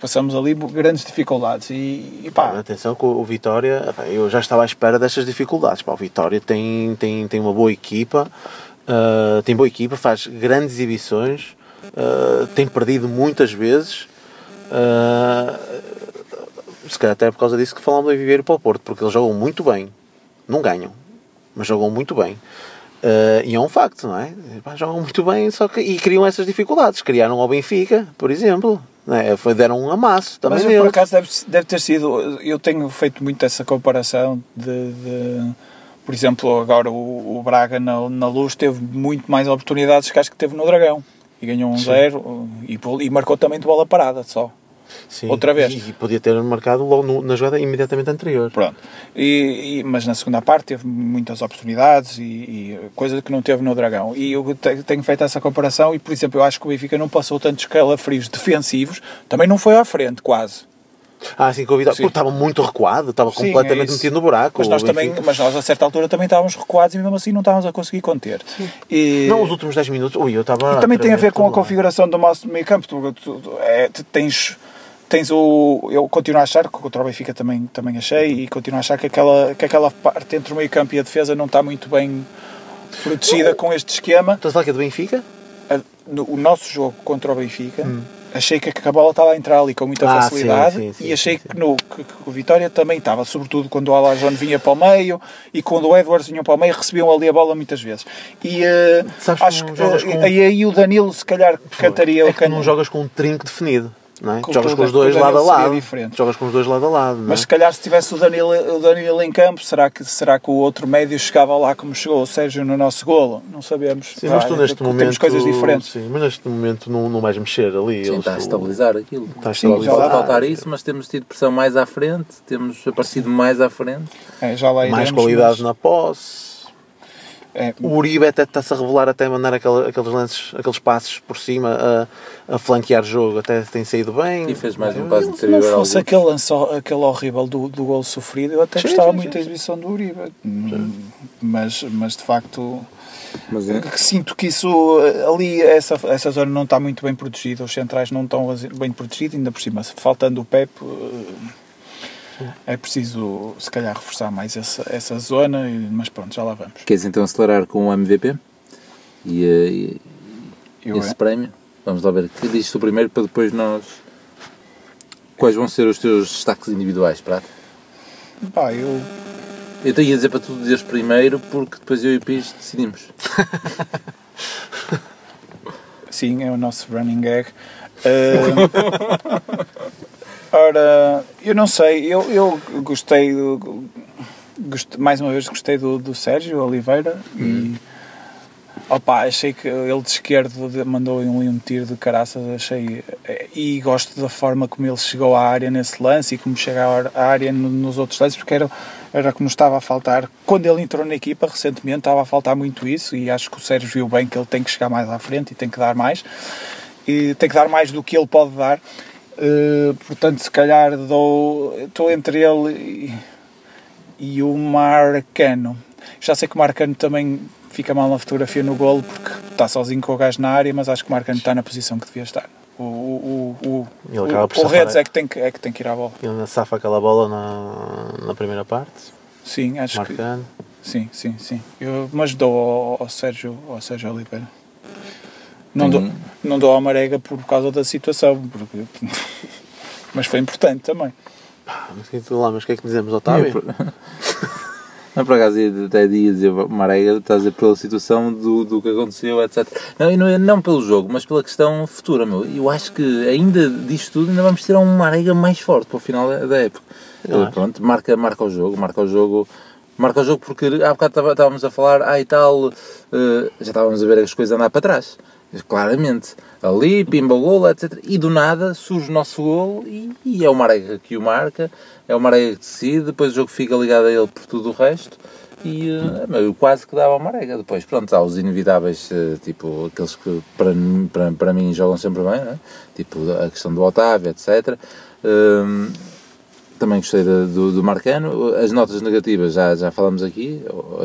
Passamos ali grandes dificuldades. E, e pá, Atenção que o Vitória, eu já estava à espera destas dificuldades. Pá, o Vitória tem, tem, tem uma boa equipa, ah, tem boa equipa, faz grandes exibições, ah, tem perdido muitas vezes. ah, se calhar até por causa disso que falamos de Viveiro para o Porto, porque eles jogam muito bem, não ganham, mas jogam muito bem. Ah, e é um facto, não é? Jogam muito bem só que, e criam essas dificuldades. Criaram ao Benfica, por exemplo. Não é? Foi, deram um amasso também Mas por acaso deve, deve ter sido. Eu tenho feito muito essa comparação de. de- por exemplo, agora o, o Braga na, na luz teve muito mais oportunidades que acho que teve no Dragão. E ganhou um zero e, e marcou também de bola parada só. Sim, Outra vez. E, e podia ter marcado logo no- na jogada imediatamente anterior. Pronto. E, e- mas na segunda parte teve muitas oportunidades e, e coisa que não teve no Dragão. E eu te- tenho feito essa comparação e, por exemplo, eu acho que o Benfica não passou tantos calafrios defensivos, também não foi à frente, quase. Ah, sim, que o Vitória. Sim. Porque estava muito recuado, estava Sim, completamente é metido no buraco. Mas nós também, mas nós a certa altura também estávamos recuados e mesmo assim não estávamos a conseguir conter. E, Não, os últimos 10 minutos. Ui, eu estava. e também tem a ver com a configuração do nosso meio campo. Tu, tu- tu- é, tu tens, tens o. Eu continuo a achar, que contra o Benfica também, também achei, e continuo a achar que aquela, que aquela parte entre o meio campo e a defesa não está muito bem protegida com este esquema. Estás a falar que é do Benfica? A- no- o nosso jogo contra o Benfica. Achei que a bola estava a entrar ali com muita Hum. Ah, facilidade sim, sim, sim, e achei que, no, que, que o Vitória também estava, sobretudo quando o Alajon vinha para o meio e quando o Edwards vinha para o meio, recebiam ali a bola muitas vezes. E que acho que eh, com- aí, aí o Danilo se calhar cantaria é o que não jogas com um trinco definido. Não é? Com Jogas com os dois o lado a lado. diferente. Jogas com os dois lado a lado. não é? Mas se calhar se tivesse o Danilo, o Danilo em campo, será que, será que o outro médio chegava lá como chegou o Sérgio no nosso golo? Não sabemos. Sim, mas tu neste temos momento. coisas diferentes. Sim, mas neste momento não, não vais mexer ali. Sim, está a estabilizar aquilo. Está a Sim, já estabilizar. faltar isso, mas temos tido pressão mais à frente, temos aparecido mais à frente. É, já lá mais iremos, qualidade mas- na posse. É, O Uribe até está-se a revelar, até a mandar aquele- aqueles lances, aqueles passos por cima a, a flanquear jogo, até tem saído bem. E fez mais um passo Se não fosse aquele lance, aquele horrível do, do gol sofrido, eu até Sim, gostava sim, muito sim, da exibição do Uribe. Mas, mas de facto, Mas é, sinto que isso ali, essa, essa zona não está muito bem protegida, os centrais não estão bem protegidos, ainda por cima, faltando o Pep, eh, é preciso se calhar reforçar mais essa, essa zona, mas pronto, já lá vamos. queres então acelerar com o MVP? E, eh, e- esse prémio? Vamos lá ver. Que dizes tu primeiro para depois nós. Quais vão ser os teus destaques individuais, Prato? pá, eu, Eu te ia dizer para tu dizeres primeiro porque depois eu e o Pires decidimos. sim, é o nosso running gag. Eh, ora, eu não sei, eu, eu gostei, do, mais uma vez gostei do, do Sérgio Oliveira e opa, achei que ele de esquerdo mandou ali um tiro de caraças, achei eh, e gosto da forma como ele chegou à área nesse lance e como chega à área no- nos outros lances, porque era, era como estava a faltar, quando ele entrou na equipa recentemente estava a faltar muito isso e acho que o Sérgio viu bem que ele tem que chegar mais à frente e tem que dar mais e tem que dar mais do que ele pode dar. Eh, portanto, se calhar dou. Estou entre ele e, e o Marcano. Já sei que o Marcano também fica mal na fotografia no golo porque está sozinho com o gajo na área, mas acho que o Marcano está na posição que devia estar. O, o, o, o, o, Redes é? é que, tem que, é que tem que ir à bola. Ele safa aquela bola na, na primeira parte, Sim, acho que. marcando. Sim, sim, sim. Eu, mas dou ao, ao Sérgio, ao Sérgio Oliveira. Não, dou, não dou ao Marega por causa da situação, porque... mas foi importante também. Mas, que- lá, mas o que é que dizemos, Otávio? Eu, por- Não, por acaso, ia- até ia dizer, Marega, estás a dizer pela situação do, do que aconteceu, etc. Não, não, é- não pelo jogo, mas pela questão futura, meu. Eu acho que ainda disto tudo, ainda vamos ter um Marega mais forte para o final da, da época. Eu acho. Pronto, marca, marca o jogo, marca o jogo. Marca o jogo porque há bocado estávamos a falar, ah e tal, eh, já estávamos a ver as coisas andar para trás. Claramente, ali, pimba golo, etc. E do nada surge o nosso golo e, e é o Marega que o marca, é o Marega que decide, depois o jogo fica ligado a ele por tudo o resto. E eh, eu quase que dava ao Marega. Depois, pronto, há os inevitáveis, eh, tipo aqueles que para, para, para mim jogam sempre bem, né? tipo a questão do Otávio, etc. Hum, também gostei da- do, do Marcano. As notas negativas já, já falamos aqui,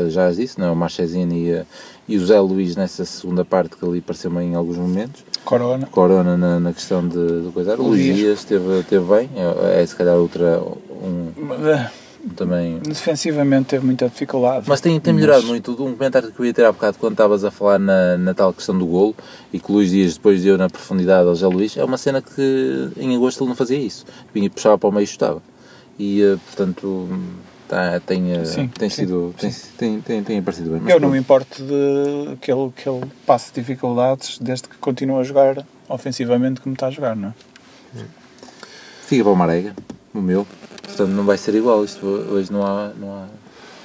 já as disse, não é? o Marchesini e, a- e o Zé Luís nessa segunda parte que ali pareceu-me em alguns momentos. Corona. Corona na, na questão de, de coisa. O Luís Dias. Dias esteve, esteve bem, é, é se calhar outra um, Eh, também. Defensivamente teve muita dificuldade. Mas tem, tem melhorado Mas- muito. Um comentário que eu ia ter há bocado quando estavas a falar na, na tal questão do golo e que o Luís Dias depois deu na profundidade ao Zé Luís, é uma cena que em agosto ele não fazia isso. Vinha, puxava para o meio e chutava. E eh, portanto tá, tem, eh, Sim, tem, sim, sido, tem, tem, tem, tem aparecido bem. Mas Eu não me importo de que ele, que ele passe dificuldades desde que continue a jogar ofensivamente como está a jogar, não é? Fica para o Marega, o meu. Portanto não vai ser igual. Isto hoje não há. Não há...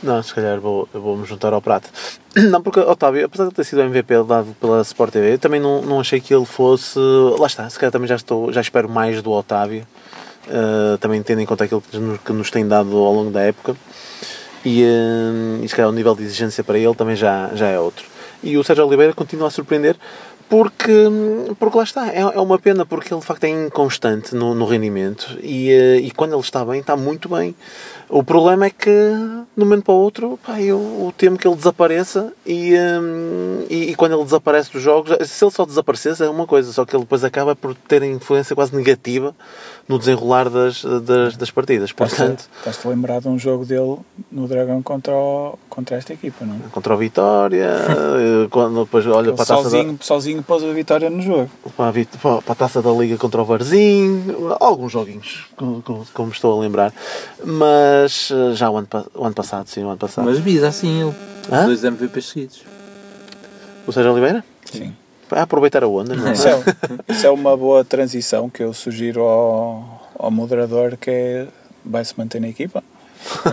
Não, se calhar vou, eu vou-me juntar ao prato. Não, porque Otávio, apesar de ter sido o MVP dado pela Sport TV, eu também não, não achei que ele fosse. Lá está, se calhar também já, estou, já espero mais do Otávio, eh, também tendo em conta aquilo que nos, que nos tem dado ao longo da época. E, eh, e se calhar o nível de exigência para ele também já, já é outro. E o Sérgio Oliveira continua a surpreender porque, porque lá está, é, é uma pena porque ele de facto é inconstante no, no rendimento e, eh, e quando ele está bem, está muito bem. O problema é que de um momento para o outro, pá, eu, eu temo que ele desapareça e, hum, e, e quando ele desaparece dos jogos, se ele só desaparecesse é uma coisa, só que ele depois acaba por ter influência quase negativa no desenrolar das, das, das partidas. Portanto, Estás-te a lembrar de um jogo dele no Dragão contra, o- contra esta equipa, não é? contra o Vitória, eh, quando depois olha Ele para a taça da, sozinho, sozinho pôs a vitória no jogo. para a, vit- para a taça da Liga contra o Varzinho, alguns joguinhos, como, estou a lembrar. Mas eh, já o ano, o ano passado, sim, o ano passado. Mas visa assim ele. Hã? Dois MVPs seguidos. O Sérgio Oliveira? Sim. A aproveitar a onda, não é? Isso é, isso é uma boa transição que eu sugiro ao, ao moderador que é vai se manter na equipa.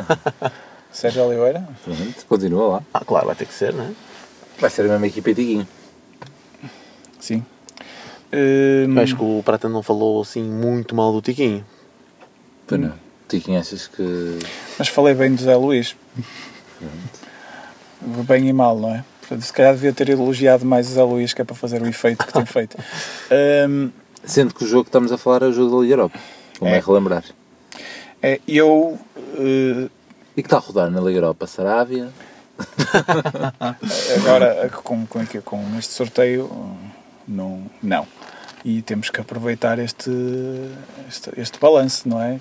Sérgio Oliveira. Pronto, continua lá. Ah, claro, vai ter que ser, não é? Vai ser a mesma equipa e Tiguinho. Sim. Hum, Acho que o Prata não falou assim muito mal do Tiquinho. Pois não. Tiguinho achas que. mas falei bem do Zé Luís. Bem e mal, não é? Portanto, se calhar devia ter elogiado mais o Zé Luís, que é para fazer o efeito que tem feito. Hum, Sendo que o jogo que estamos a falar é o jogo da Liga Europa. Como é, É. relembrar. é, eu eh, E que está a rodar na Liga Europa? Sarávia? agora com, com, com este sorteio não, não. E temos que aproveitar este, este, este balanço, não é?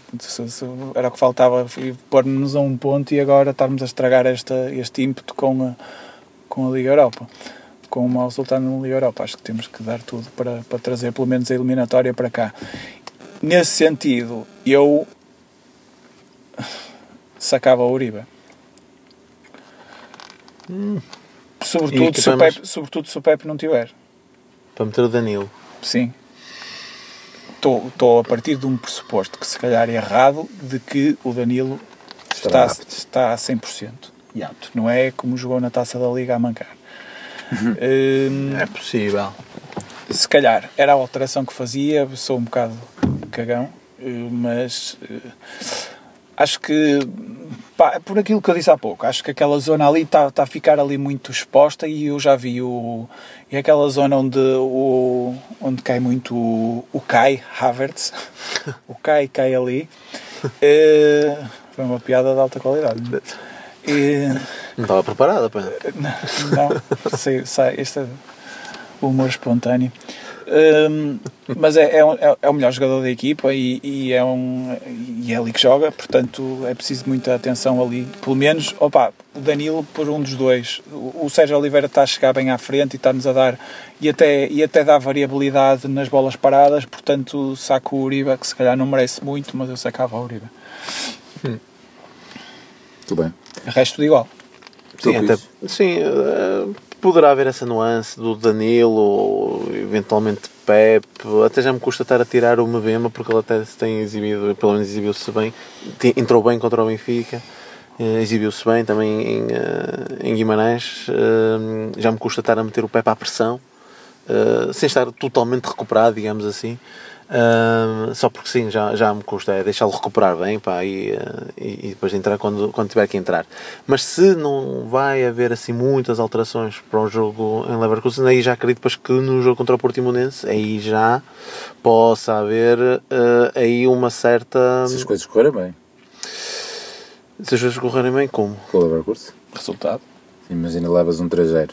Era o que faltava e pôr-nos a um ponto e agora estarmos a estragar esta, este ímpeto com a, com a Liga Europa. Com o mau resultado na Liga Europa. Acho que temos que dar tudo para, para trazer pelo menos a eliminatória para cá. Nesse sentido, eu sacava o Uribe. E Sobretudo, se o Pepe, sobretudo se o Pepe não tiver. Para meter o Danilo. Sim. Estou a partir de um pressuposto que se calhar é errado de que o Danilo Estará está, está a 100% e apto. Não é como jogou na taça da Liga a mancar. Hum, É possível. se calhar era a alteração que fazia, sou um bocado cagão, eh, mas eh, acho que pá, por aquilo que eu disse há pouco, acho que aquela zona ali está está a ficar ali muito exposta e eu já vi o e aquela zona onde o onde cai muito o, o Kai Havertz, o Kai cai ali, eh, foi uma piada de alta qualidade. E, Não estava preparada, pá. não, sei, sai, este é o humor espontâneo. Hum, mas é, é, um- é- é o melhor jogador da equipa e, e é um, e é ali que joga, portanto é preciso muita atenção ali. Pelo menos, opa, o Danilo por um dos dois. O, o Sérgio Oliveira está a chegar bem à frente e está-nos a dar e até, e até dá variabilidade nas bolas paradas, portanto saco o Uribe, que se calhar não merece muito, mas eu sacava o Uribe. Tudo bem. O resto tudo igual. Sim, até, sim eh, poderá haver essa nuance do Danilo, eventualmente Pep. Até já me custa estar a tirar o Mbema porque ele até se tem exibido, pelo menos exibiu-se bem. Entrou bem contra o Benfica, eh, exibiu-se bem também em, eh, em Guimarães. Eh, Já me custa estar a meter o Pep à pressão, sem estar totalmente recuperado, digamos assim. Ah, só porque sim, já, já me custa é deixá-lo recuperar bem pá, e, ah, e, e depois entrar quando, quando tiver que entrar. Mas se não vai haver assim muitas alterações para o jogo em Leverkusen, aí já acredito depois que no jogo contra o Portimonense, aí já possa haver ah, aí uma certa. Se as coisas correrem bem, Se as coisas correrem bem, como? com o Leverkusen. Resultado. Imagina levas um 3-0.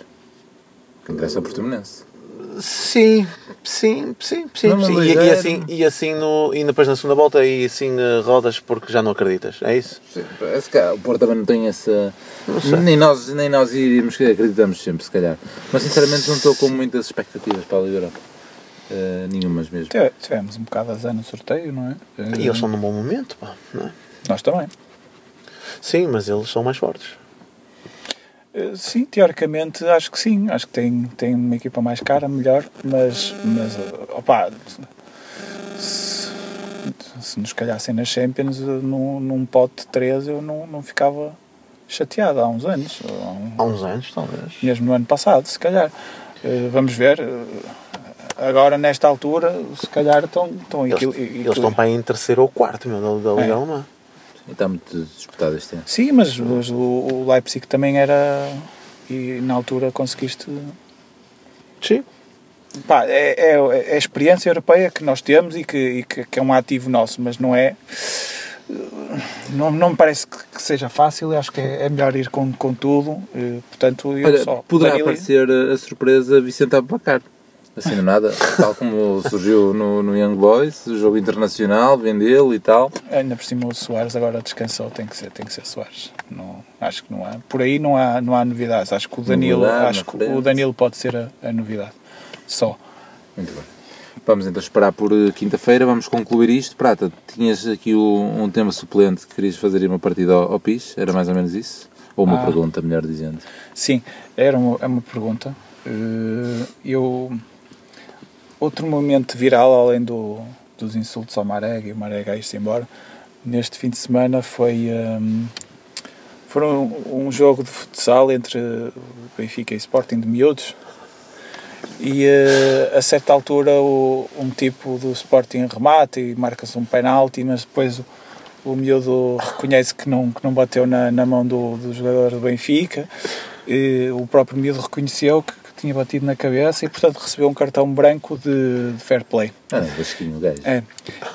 Que interessa ao Portimonense. Sim, sim, sim, sim. Não, sim. E, e é- assim, e assim no, e depois na segunda volta aí assim ah, rodas porque já não acreditas, é isso? Sim, parece que o Porto também não tem essa. sei. Nem nós, nem nós iríamos que acreditamos sempre, se calhar. Mas sinceramente não estou com muitas expectativas para a Liga Europa. Eh, nenhumas mesmo. Tive- Tivemos um bocado a azar no sorteio, não é? E eles são num bom momento, pá, não é? Nós também. Sim, mas eles são mais fortes. Eh, Sim, teoricamente acho que sim. Acho que tem, tem uma equipa mais cara, melhor, mas, mas eh, opa, se, se nos calhassem nas Champions eh, num, num pote de 3 eu não, não ficava chateado há uns anos. há uns anos, talvez. mesmo no ano passado, se calhar. Vamos ver. Agora, nesta altura, se calhar estão, estão Eles, eles estão para aí em terceiro ou quarto meu, da, da Liga É. Alemã. Está muito disputado este ano. Sim, mas, mas o, o Leipzig também era. E na altura conseguiste. Sim. Pá, é, é, é a experiência europeia que nós temos e que, e que, que é um ativo nosso, mas não é. Não, não me parece que, que seja fácil, acho que é, é melhor ir com, com tudo. eh, Portanto, eu Olha, só. poderá Danilo- aparecer a surpresa Vicente Abacar. Assim do nada, tal como surgiu no, no Young Boys, o jogo internacional, vendê-lo e tal. Ainda por cima o Soares agora descansou, tem que ser, tem que ser Soares. Não, acho que não há. Por aí não há, não há novidades. Acho que o Danilo, acho que o Danilo pode ser a, a novidade. Só. Muito bem. Vamos então esperar por eh, quinta-feira, vamos concluir isto. Prata, tinhas aqui o- um tema suplente que querias fazer uma partida ao, ao PIS, era mais ou menos isso? Ou uma Ah. pergunta, melhor dizendo. Sim, era uma, é uma pergunta. Eh, eu. Outro momento viral, além do, dos insultos ao Marega e o Marega ir-se embora, neste fim de semana foi. hum, foram um jogo de futsal entre Benfica e Sporting de miúdos e eh, a certa altura o- um tipo do Sporting remata e marca-se um penalti, mas depois o, o miúdo reconhece que não, que não bateu na, na mão do, do jogador do Benfica. E o próprio miúdo reconheceu que tinha batido na cabeça e, portanto, recebeu um cartão branco de, de fair play. Ah, não, basquinho o gajo. É.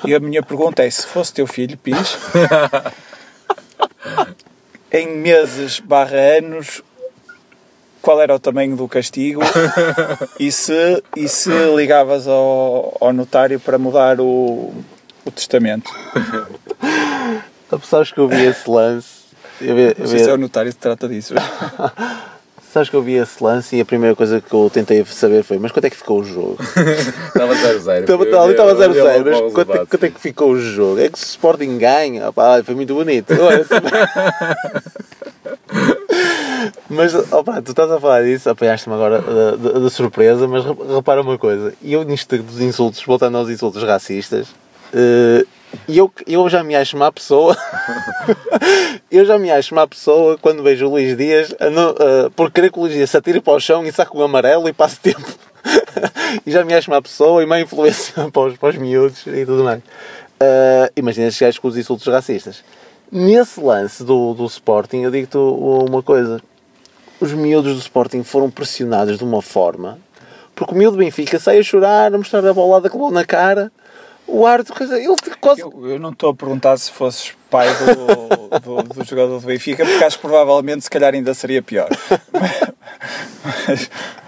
E a minha pergunta é: se fosse teu filho, Pis, em meses barra anos, qual era o tamanho do castigo e se, e se ligavas ao, ao notário para mudar o, o testamento? Sabes que eu vi esse lance. Eu vi, eu Não sei vi- se é o notário que trata disso. Sabes que eu vi esse lance e a primeira coisa que eu tentei saber foi: mas quanto é que ficou o jogo? Estava 0-0. Estava Eu- ali estava eu- eu- 0-0, eu- mas quanto, é- quanto é que ficou o jogo? É que se o Sporting ganha, opá, foi muito bonito. Olha, mas, opá, tu estás a falar disso, apanhaste-me agora da, da- surpresa, mas re- repara uma coisa, eu nisto dos insultos, voltando aos insultos racistas, eh, eu, eu já me acho má pessoa, eu já me acho má pessoa quando vejo o Luís Dias não- a- por querer que o Luís Dias se atire para o chão e saque o amarelo e passe tempo. e já me acho má pessoa e má influência para os, para os miúdos e tudo mais. Uh, imagina estes gajos com os insultos racistas. Nesse lance do, do Sporting, eu digo-te uma coisa. Os miúdos do Sporting foram pressionados de uma forma porque o miúdo do Benfica sai a chorar, a mostrar a bolada que levou na cara. O dizer, ele quase. Eu, eu não estou a perguntar se fosses pai do, do, do jogador do Benfica, porque acho que provavelmente se calhar ainda seria pior.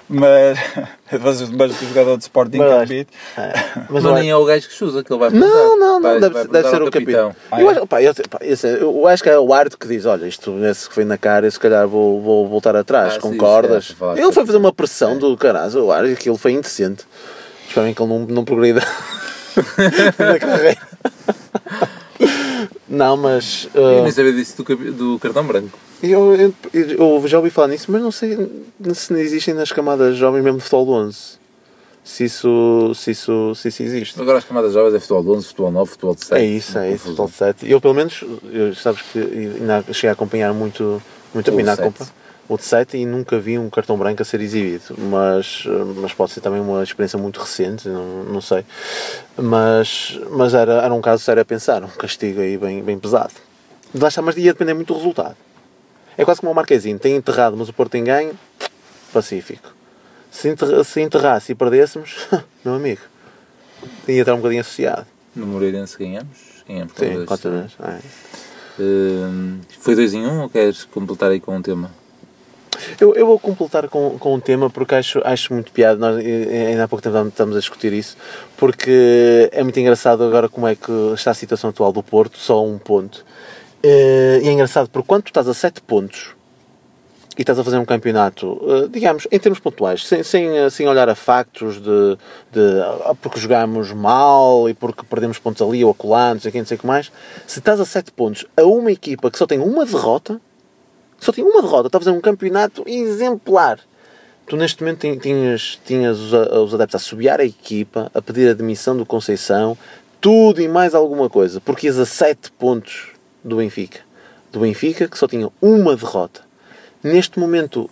Mas, mas, mas, mas do jogador de Sporting Mas- Gambit, É, Mas eu nem é o gajo que chusa que ele vai Não, perguntar. não, não, Vai- deve, vai deve ser o capitão. Ah, eu, é? acho, pá, eu, pá, esse- eu acho que é o árbitro que diz: Olha, isto esse que foi na cara, eu se calhar vou, vou voltar atrás, Ah, sim, concordas? para falar ele foi fazer uma pressão É. do caralho, o árbitro, aquilo foi indecente. Espero bem que ele não, não progrida na carreira. Não, mas Eu uh, nem sabia disso do, do cartão branco. eu, eu, eu já ouvi falar nisso, mas não sei se não existem nas camadas jovens mesmo de futebol do 11. Se isso, se isso, se isso existe. Agora as camadas jovens é futebol de 11, futebol 9, futebol de 7. É isso, é isso, futebol de 7. Eu, pelo menos, eu, sabes que ainda cheguei a acompanhar muito, muito O ainda sete. O de 7 e nunca vi um cartão branco a ser exibido. Mas, mas pode ser também uma experiência muito recente, não, não sei. Mas, mas era, era um caso sério a pensar, um castigo aí bem, bem pesado. Lá está, mas ia depender muito do resultado. É quase como o Marquezinho, tem enterrado, mas o Porto tem ganho, pacífico. Se, enterra, se enterrasse e perdêssemos, meu amigo, ia estar um bocadinho associado. No Moreirense ganhamos. Ganhamos por Sim, dois. quatro vezes. É. Hum, foi 2 em 1 um, ou queres completar aí com um tema? Eu, eu vou completar com, com um tema porque acho, acho muito piada. Nós eh, ainda há pouco tempo estamos a discutir isso, porque é muito engraçado agora como é que está a situação atual do Porto, só um ponto. Eh, E é engraçado porque quando tu estás a 7 pontos e estás a fazer um campeonato, eh, digamos, em termos pontuais, sem, sem, eh, sem olhar a factos de, de ah, porque jogámos mal e porque perdemos pontos ali ou acolá, não sei o que, não sei o que mais, se estás a 7 pontos a uma equipa que só tem uma derrota, só tinha uma derrota, está a fazer um campeonato exemplar. Tu neste momento tin- tinhas, tinhas os, adeptos a subiar a equipa, a pedir a demissão do Conceição, tudo e mais alguma coisa, porque ias a 7 pontos do Benfica. Do Benfica que só tinha uma derrota. Neste momento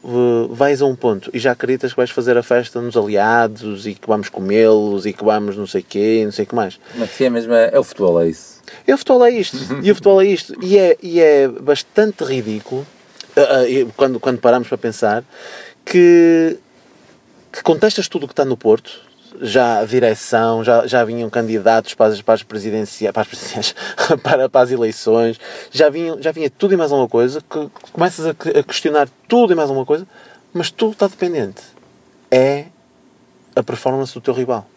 vais a um ponto e já acreditas que vais fazer a festa nos aliados e que vamos comê-los e que vamos não sei o quê, não sei o que mais. Mas se é mesmo, é, é o futebol, é isso. E o futebol é isto. E o futebol é isto. E é, e é bastante ridículo, quando, quando paramos para pensar, que, que contestas tudo o que está no Porto, já a direção, já, já vinham candidatos para as, para as presidenciais, para as, presidenciais para, para as eleições, já, vinham, já vinha tudo e mais alguma coisa, que começas a, a questionar tudo e mais alguma coisa, mas tudo está dependente. É a performance do teu rival.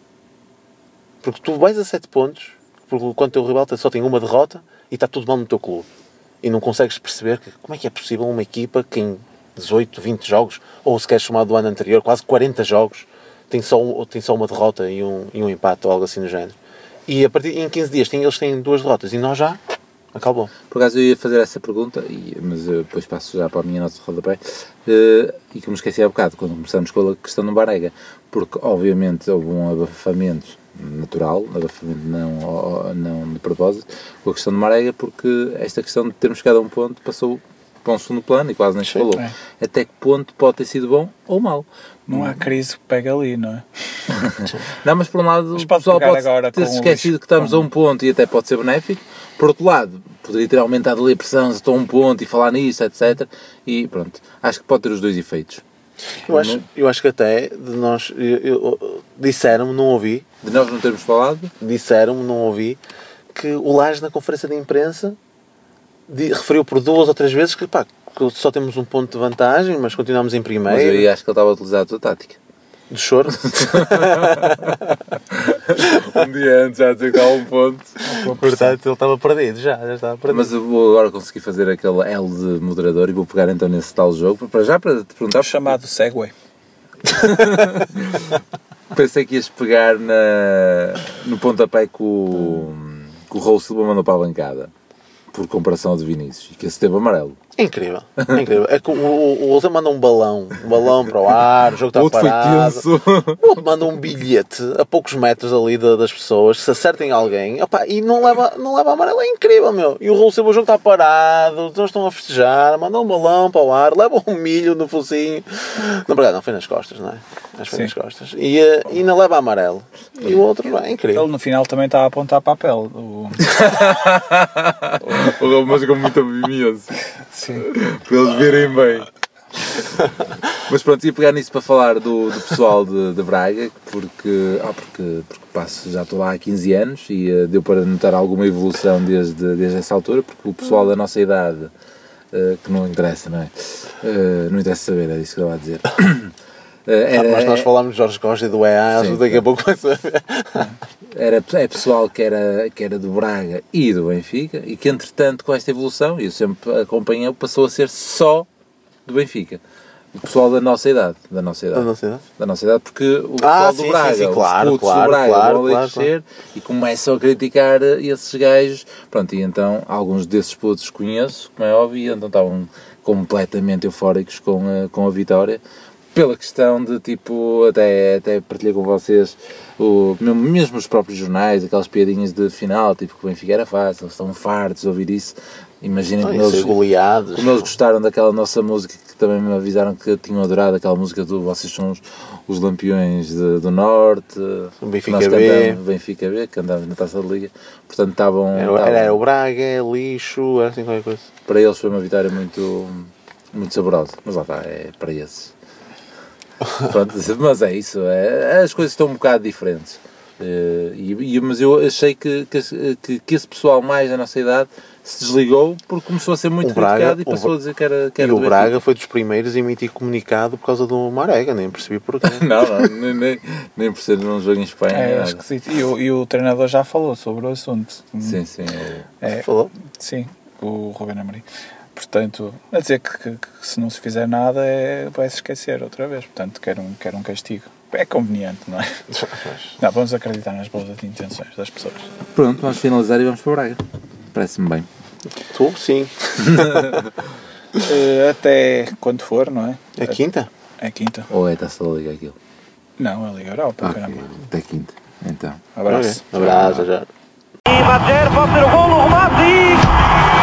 Porque tu vais a 7 pontos, porque quando o teu rival só tem uma derrota e está tudo mal no teu clube. E não consegues perceber que, como é que é possível uma equipa que em 18, 20 jogos, ou se queres chamar do ano anterior, quase 40 jogos, tem só, tem só uma derrota e um, e um empate ou algo assim do género. E a partir em 15 dias eles têm duas derrotas e nós já Acalmou. Por acaso eu ia fazer essa pergunta, e- mas eu depois passo já para a minha nota de rodapé, eh, e que me esqueci há bocado, quando começamos com a questão do Barega, porque obviamente houve um abafamento natural, abafamento não, não de propósito, com a questão do Marega, porque esta questão de termos chegado a um ponto passou para um segundo plano e quase nem se Sim. falou. É. Até que ponto pode ter sido bom ou mau? Não há crise que pega ali, não é? Não, mas por um lado Mas o pode pessoal pode agora ter o esquecido que estamos a um ponto e até pode ser benéfico. Por outro lado, poderia ter aumentado ali a pressão, se estou a um ponto e falar nisso, etc. E pronto, acho que pode ter os dois efeitos. Eu acho, eu acho que até de nós. eu- eu- Disseram-me, não ouvi, De nós não termos falado, disseram-me, não ouvi, que o Laje na conferência de imprensa referiu por duas ou três vezes que, pá, que só temos um ponto de vantagem, mas continuamos em mas eu primeiro. aí acho que ele estava a utilizar a tua tática. Do choro. Um dia antes já dizer que há um ponto. Portanto, ele estava perdido já, já estava perdido. Mas eu vou agora conseguir fazer aquele L de moderador e vou pegar então nesse tal jogo. Para já, para te perguntar, O chamado Segway. pensei que ias pegar na, no pontapé que o, que o Raul Silva mandou para a bancada. Por comparação ao de Vinícius. E que esse teve amarelo. É incrível, é incrível. É que o, o, o José manda um balão, um balão para o ar, o jogo está O outro foi parado. tenso. O outro manda um bilhete a poucos metros ali da- das pessoas, se acertem alguém, opá, e não leva, não leva amarelo, é incrível, meu. E o Raul Silva, o jogo está parado, todos estão a festejar, mandam um balão para o ar, levam um milho no focinho. Na verdade, não foi nas costas, não é? Foi Sim. nas costas. E, eh, e ainda leva amarelo. E o outro, é incrível. Ele no final também está a apontar para a pele. O... O Raul mas com muito imenso. Sim. Para eles verem bem. Mas pronto, ia pegar nisso para falar do, do pessoal de, de Braga, porque, ah, porque, porque passo, já estou lá há 15 anos e eh, deu para notar alguma evolução desde, desde essa altura, porque o pessoal da nossa idade, eh, que não interessa, não é? Eh, não interessa saber, é isso que eu estava a dizer. Eh, era, Mas nós falámos de Jorge Costa e do EA, Sim, daqui a pouco vai saber. era é pessoal que era, que era do Braga e do Benfica e que entretanto com esta evolução, e eu sempre acompanhei, passou a ser só do Benfica. O pessoal da nossa idade, da nossa idade. Da nossa idade? Da nossa idade, porque o Ah, pessoal sim, do Braga, sim, sim, claro, os putos claro, do Braga claro, vão claro, crescer e começam a criticar eh, esses gajos. Pronto, e então alguns desses putos conheço, como é óbvio, e então estavam completamente eufóricos com a, com a vitória. Pela questão de tipo, até, até partilhei com vocês, o, mesmo, os próprios jornais, aquelas piadinhas de final, tipo que o Benfica era fácil, eles estão fartos de ouvir isso. Imaginem Não, como e eles, goleados. como eles gostaram daquela nossa música, que também me avisaram que tinham adorado aquela música do Vocês são os, os Lampiões de- do Norte, O Benfica B. cantávamos Benfica B, que andávamos na taça da Liga, portanto estavam, Era, estavam- era, era o Braga, lixo, era assim qualquer coisa. para eles foi uma vitória muito, muito saborosa, mas lá está, é para esses. Pronto, mas é isso, é, as coisas estão um bocado diferentes. Eh, e, e- mas eu achei que, que, que, esse pessoal mais da nossa idade se desligou porque começou a ser muito O Braga- criticado e o passou a dizer que era, que E era o do Braga foi dos primeiros a emitir comunicado por causa do Marega, nem percebi porquê. Não, não, nem, nem, ser num jogo em Espanha. É esquisito. E, o- e o treinador já falou sobre o assunto. Sim, sim. é- É, Falou? sim, o Ruben Amorim. Portanto, a dizer que, que- que se não se fizer nada é, vai se esquecer outra vez. Portanto, quer um, quer um castigo. É conveniente, não é? Não, vamos acreditar nas boas intenções das pessoas. Pronto, vamos finalizar e vamos para o Braga. Parece-me bem. Tu, sim. Eh, até quando for, não é? É quinta? É quinta. Ou é taça da Liga aquilo? Não, é Liga Europa, Ah, caramba. até quinta. Então. Abraço. Ok. Abraço, já. E Madjer pode ser o gol no remate e...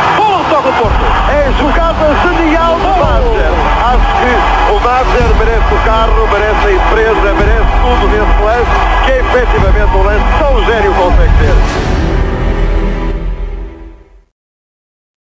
Só do Porto. É jogada genial do Madjer. Acho que o Madjer merece o carro, merece a empresa, merece tudo nesse lance, que é efetivamente um lance tão gênio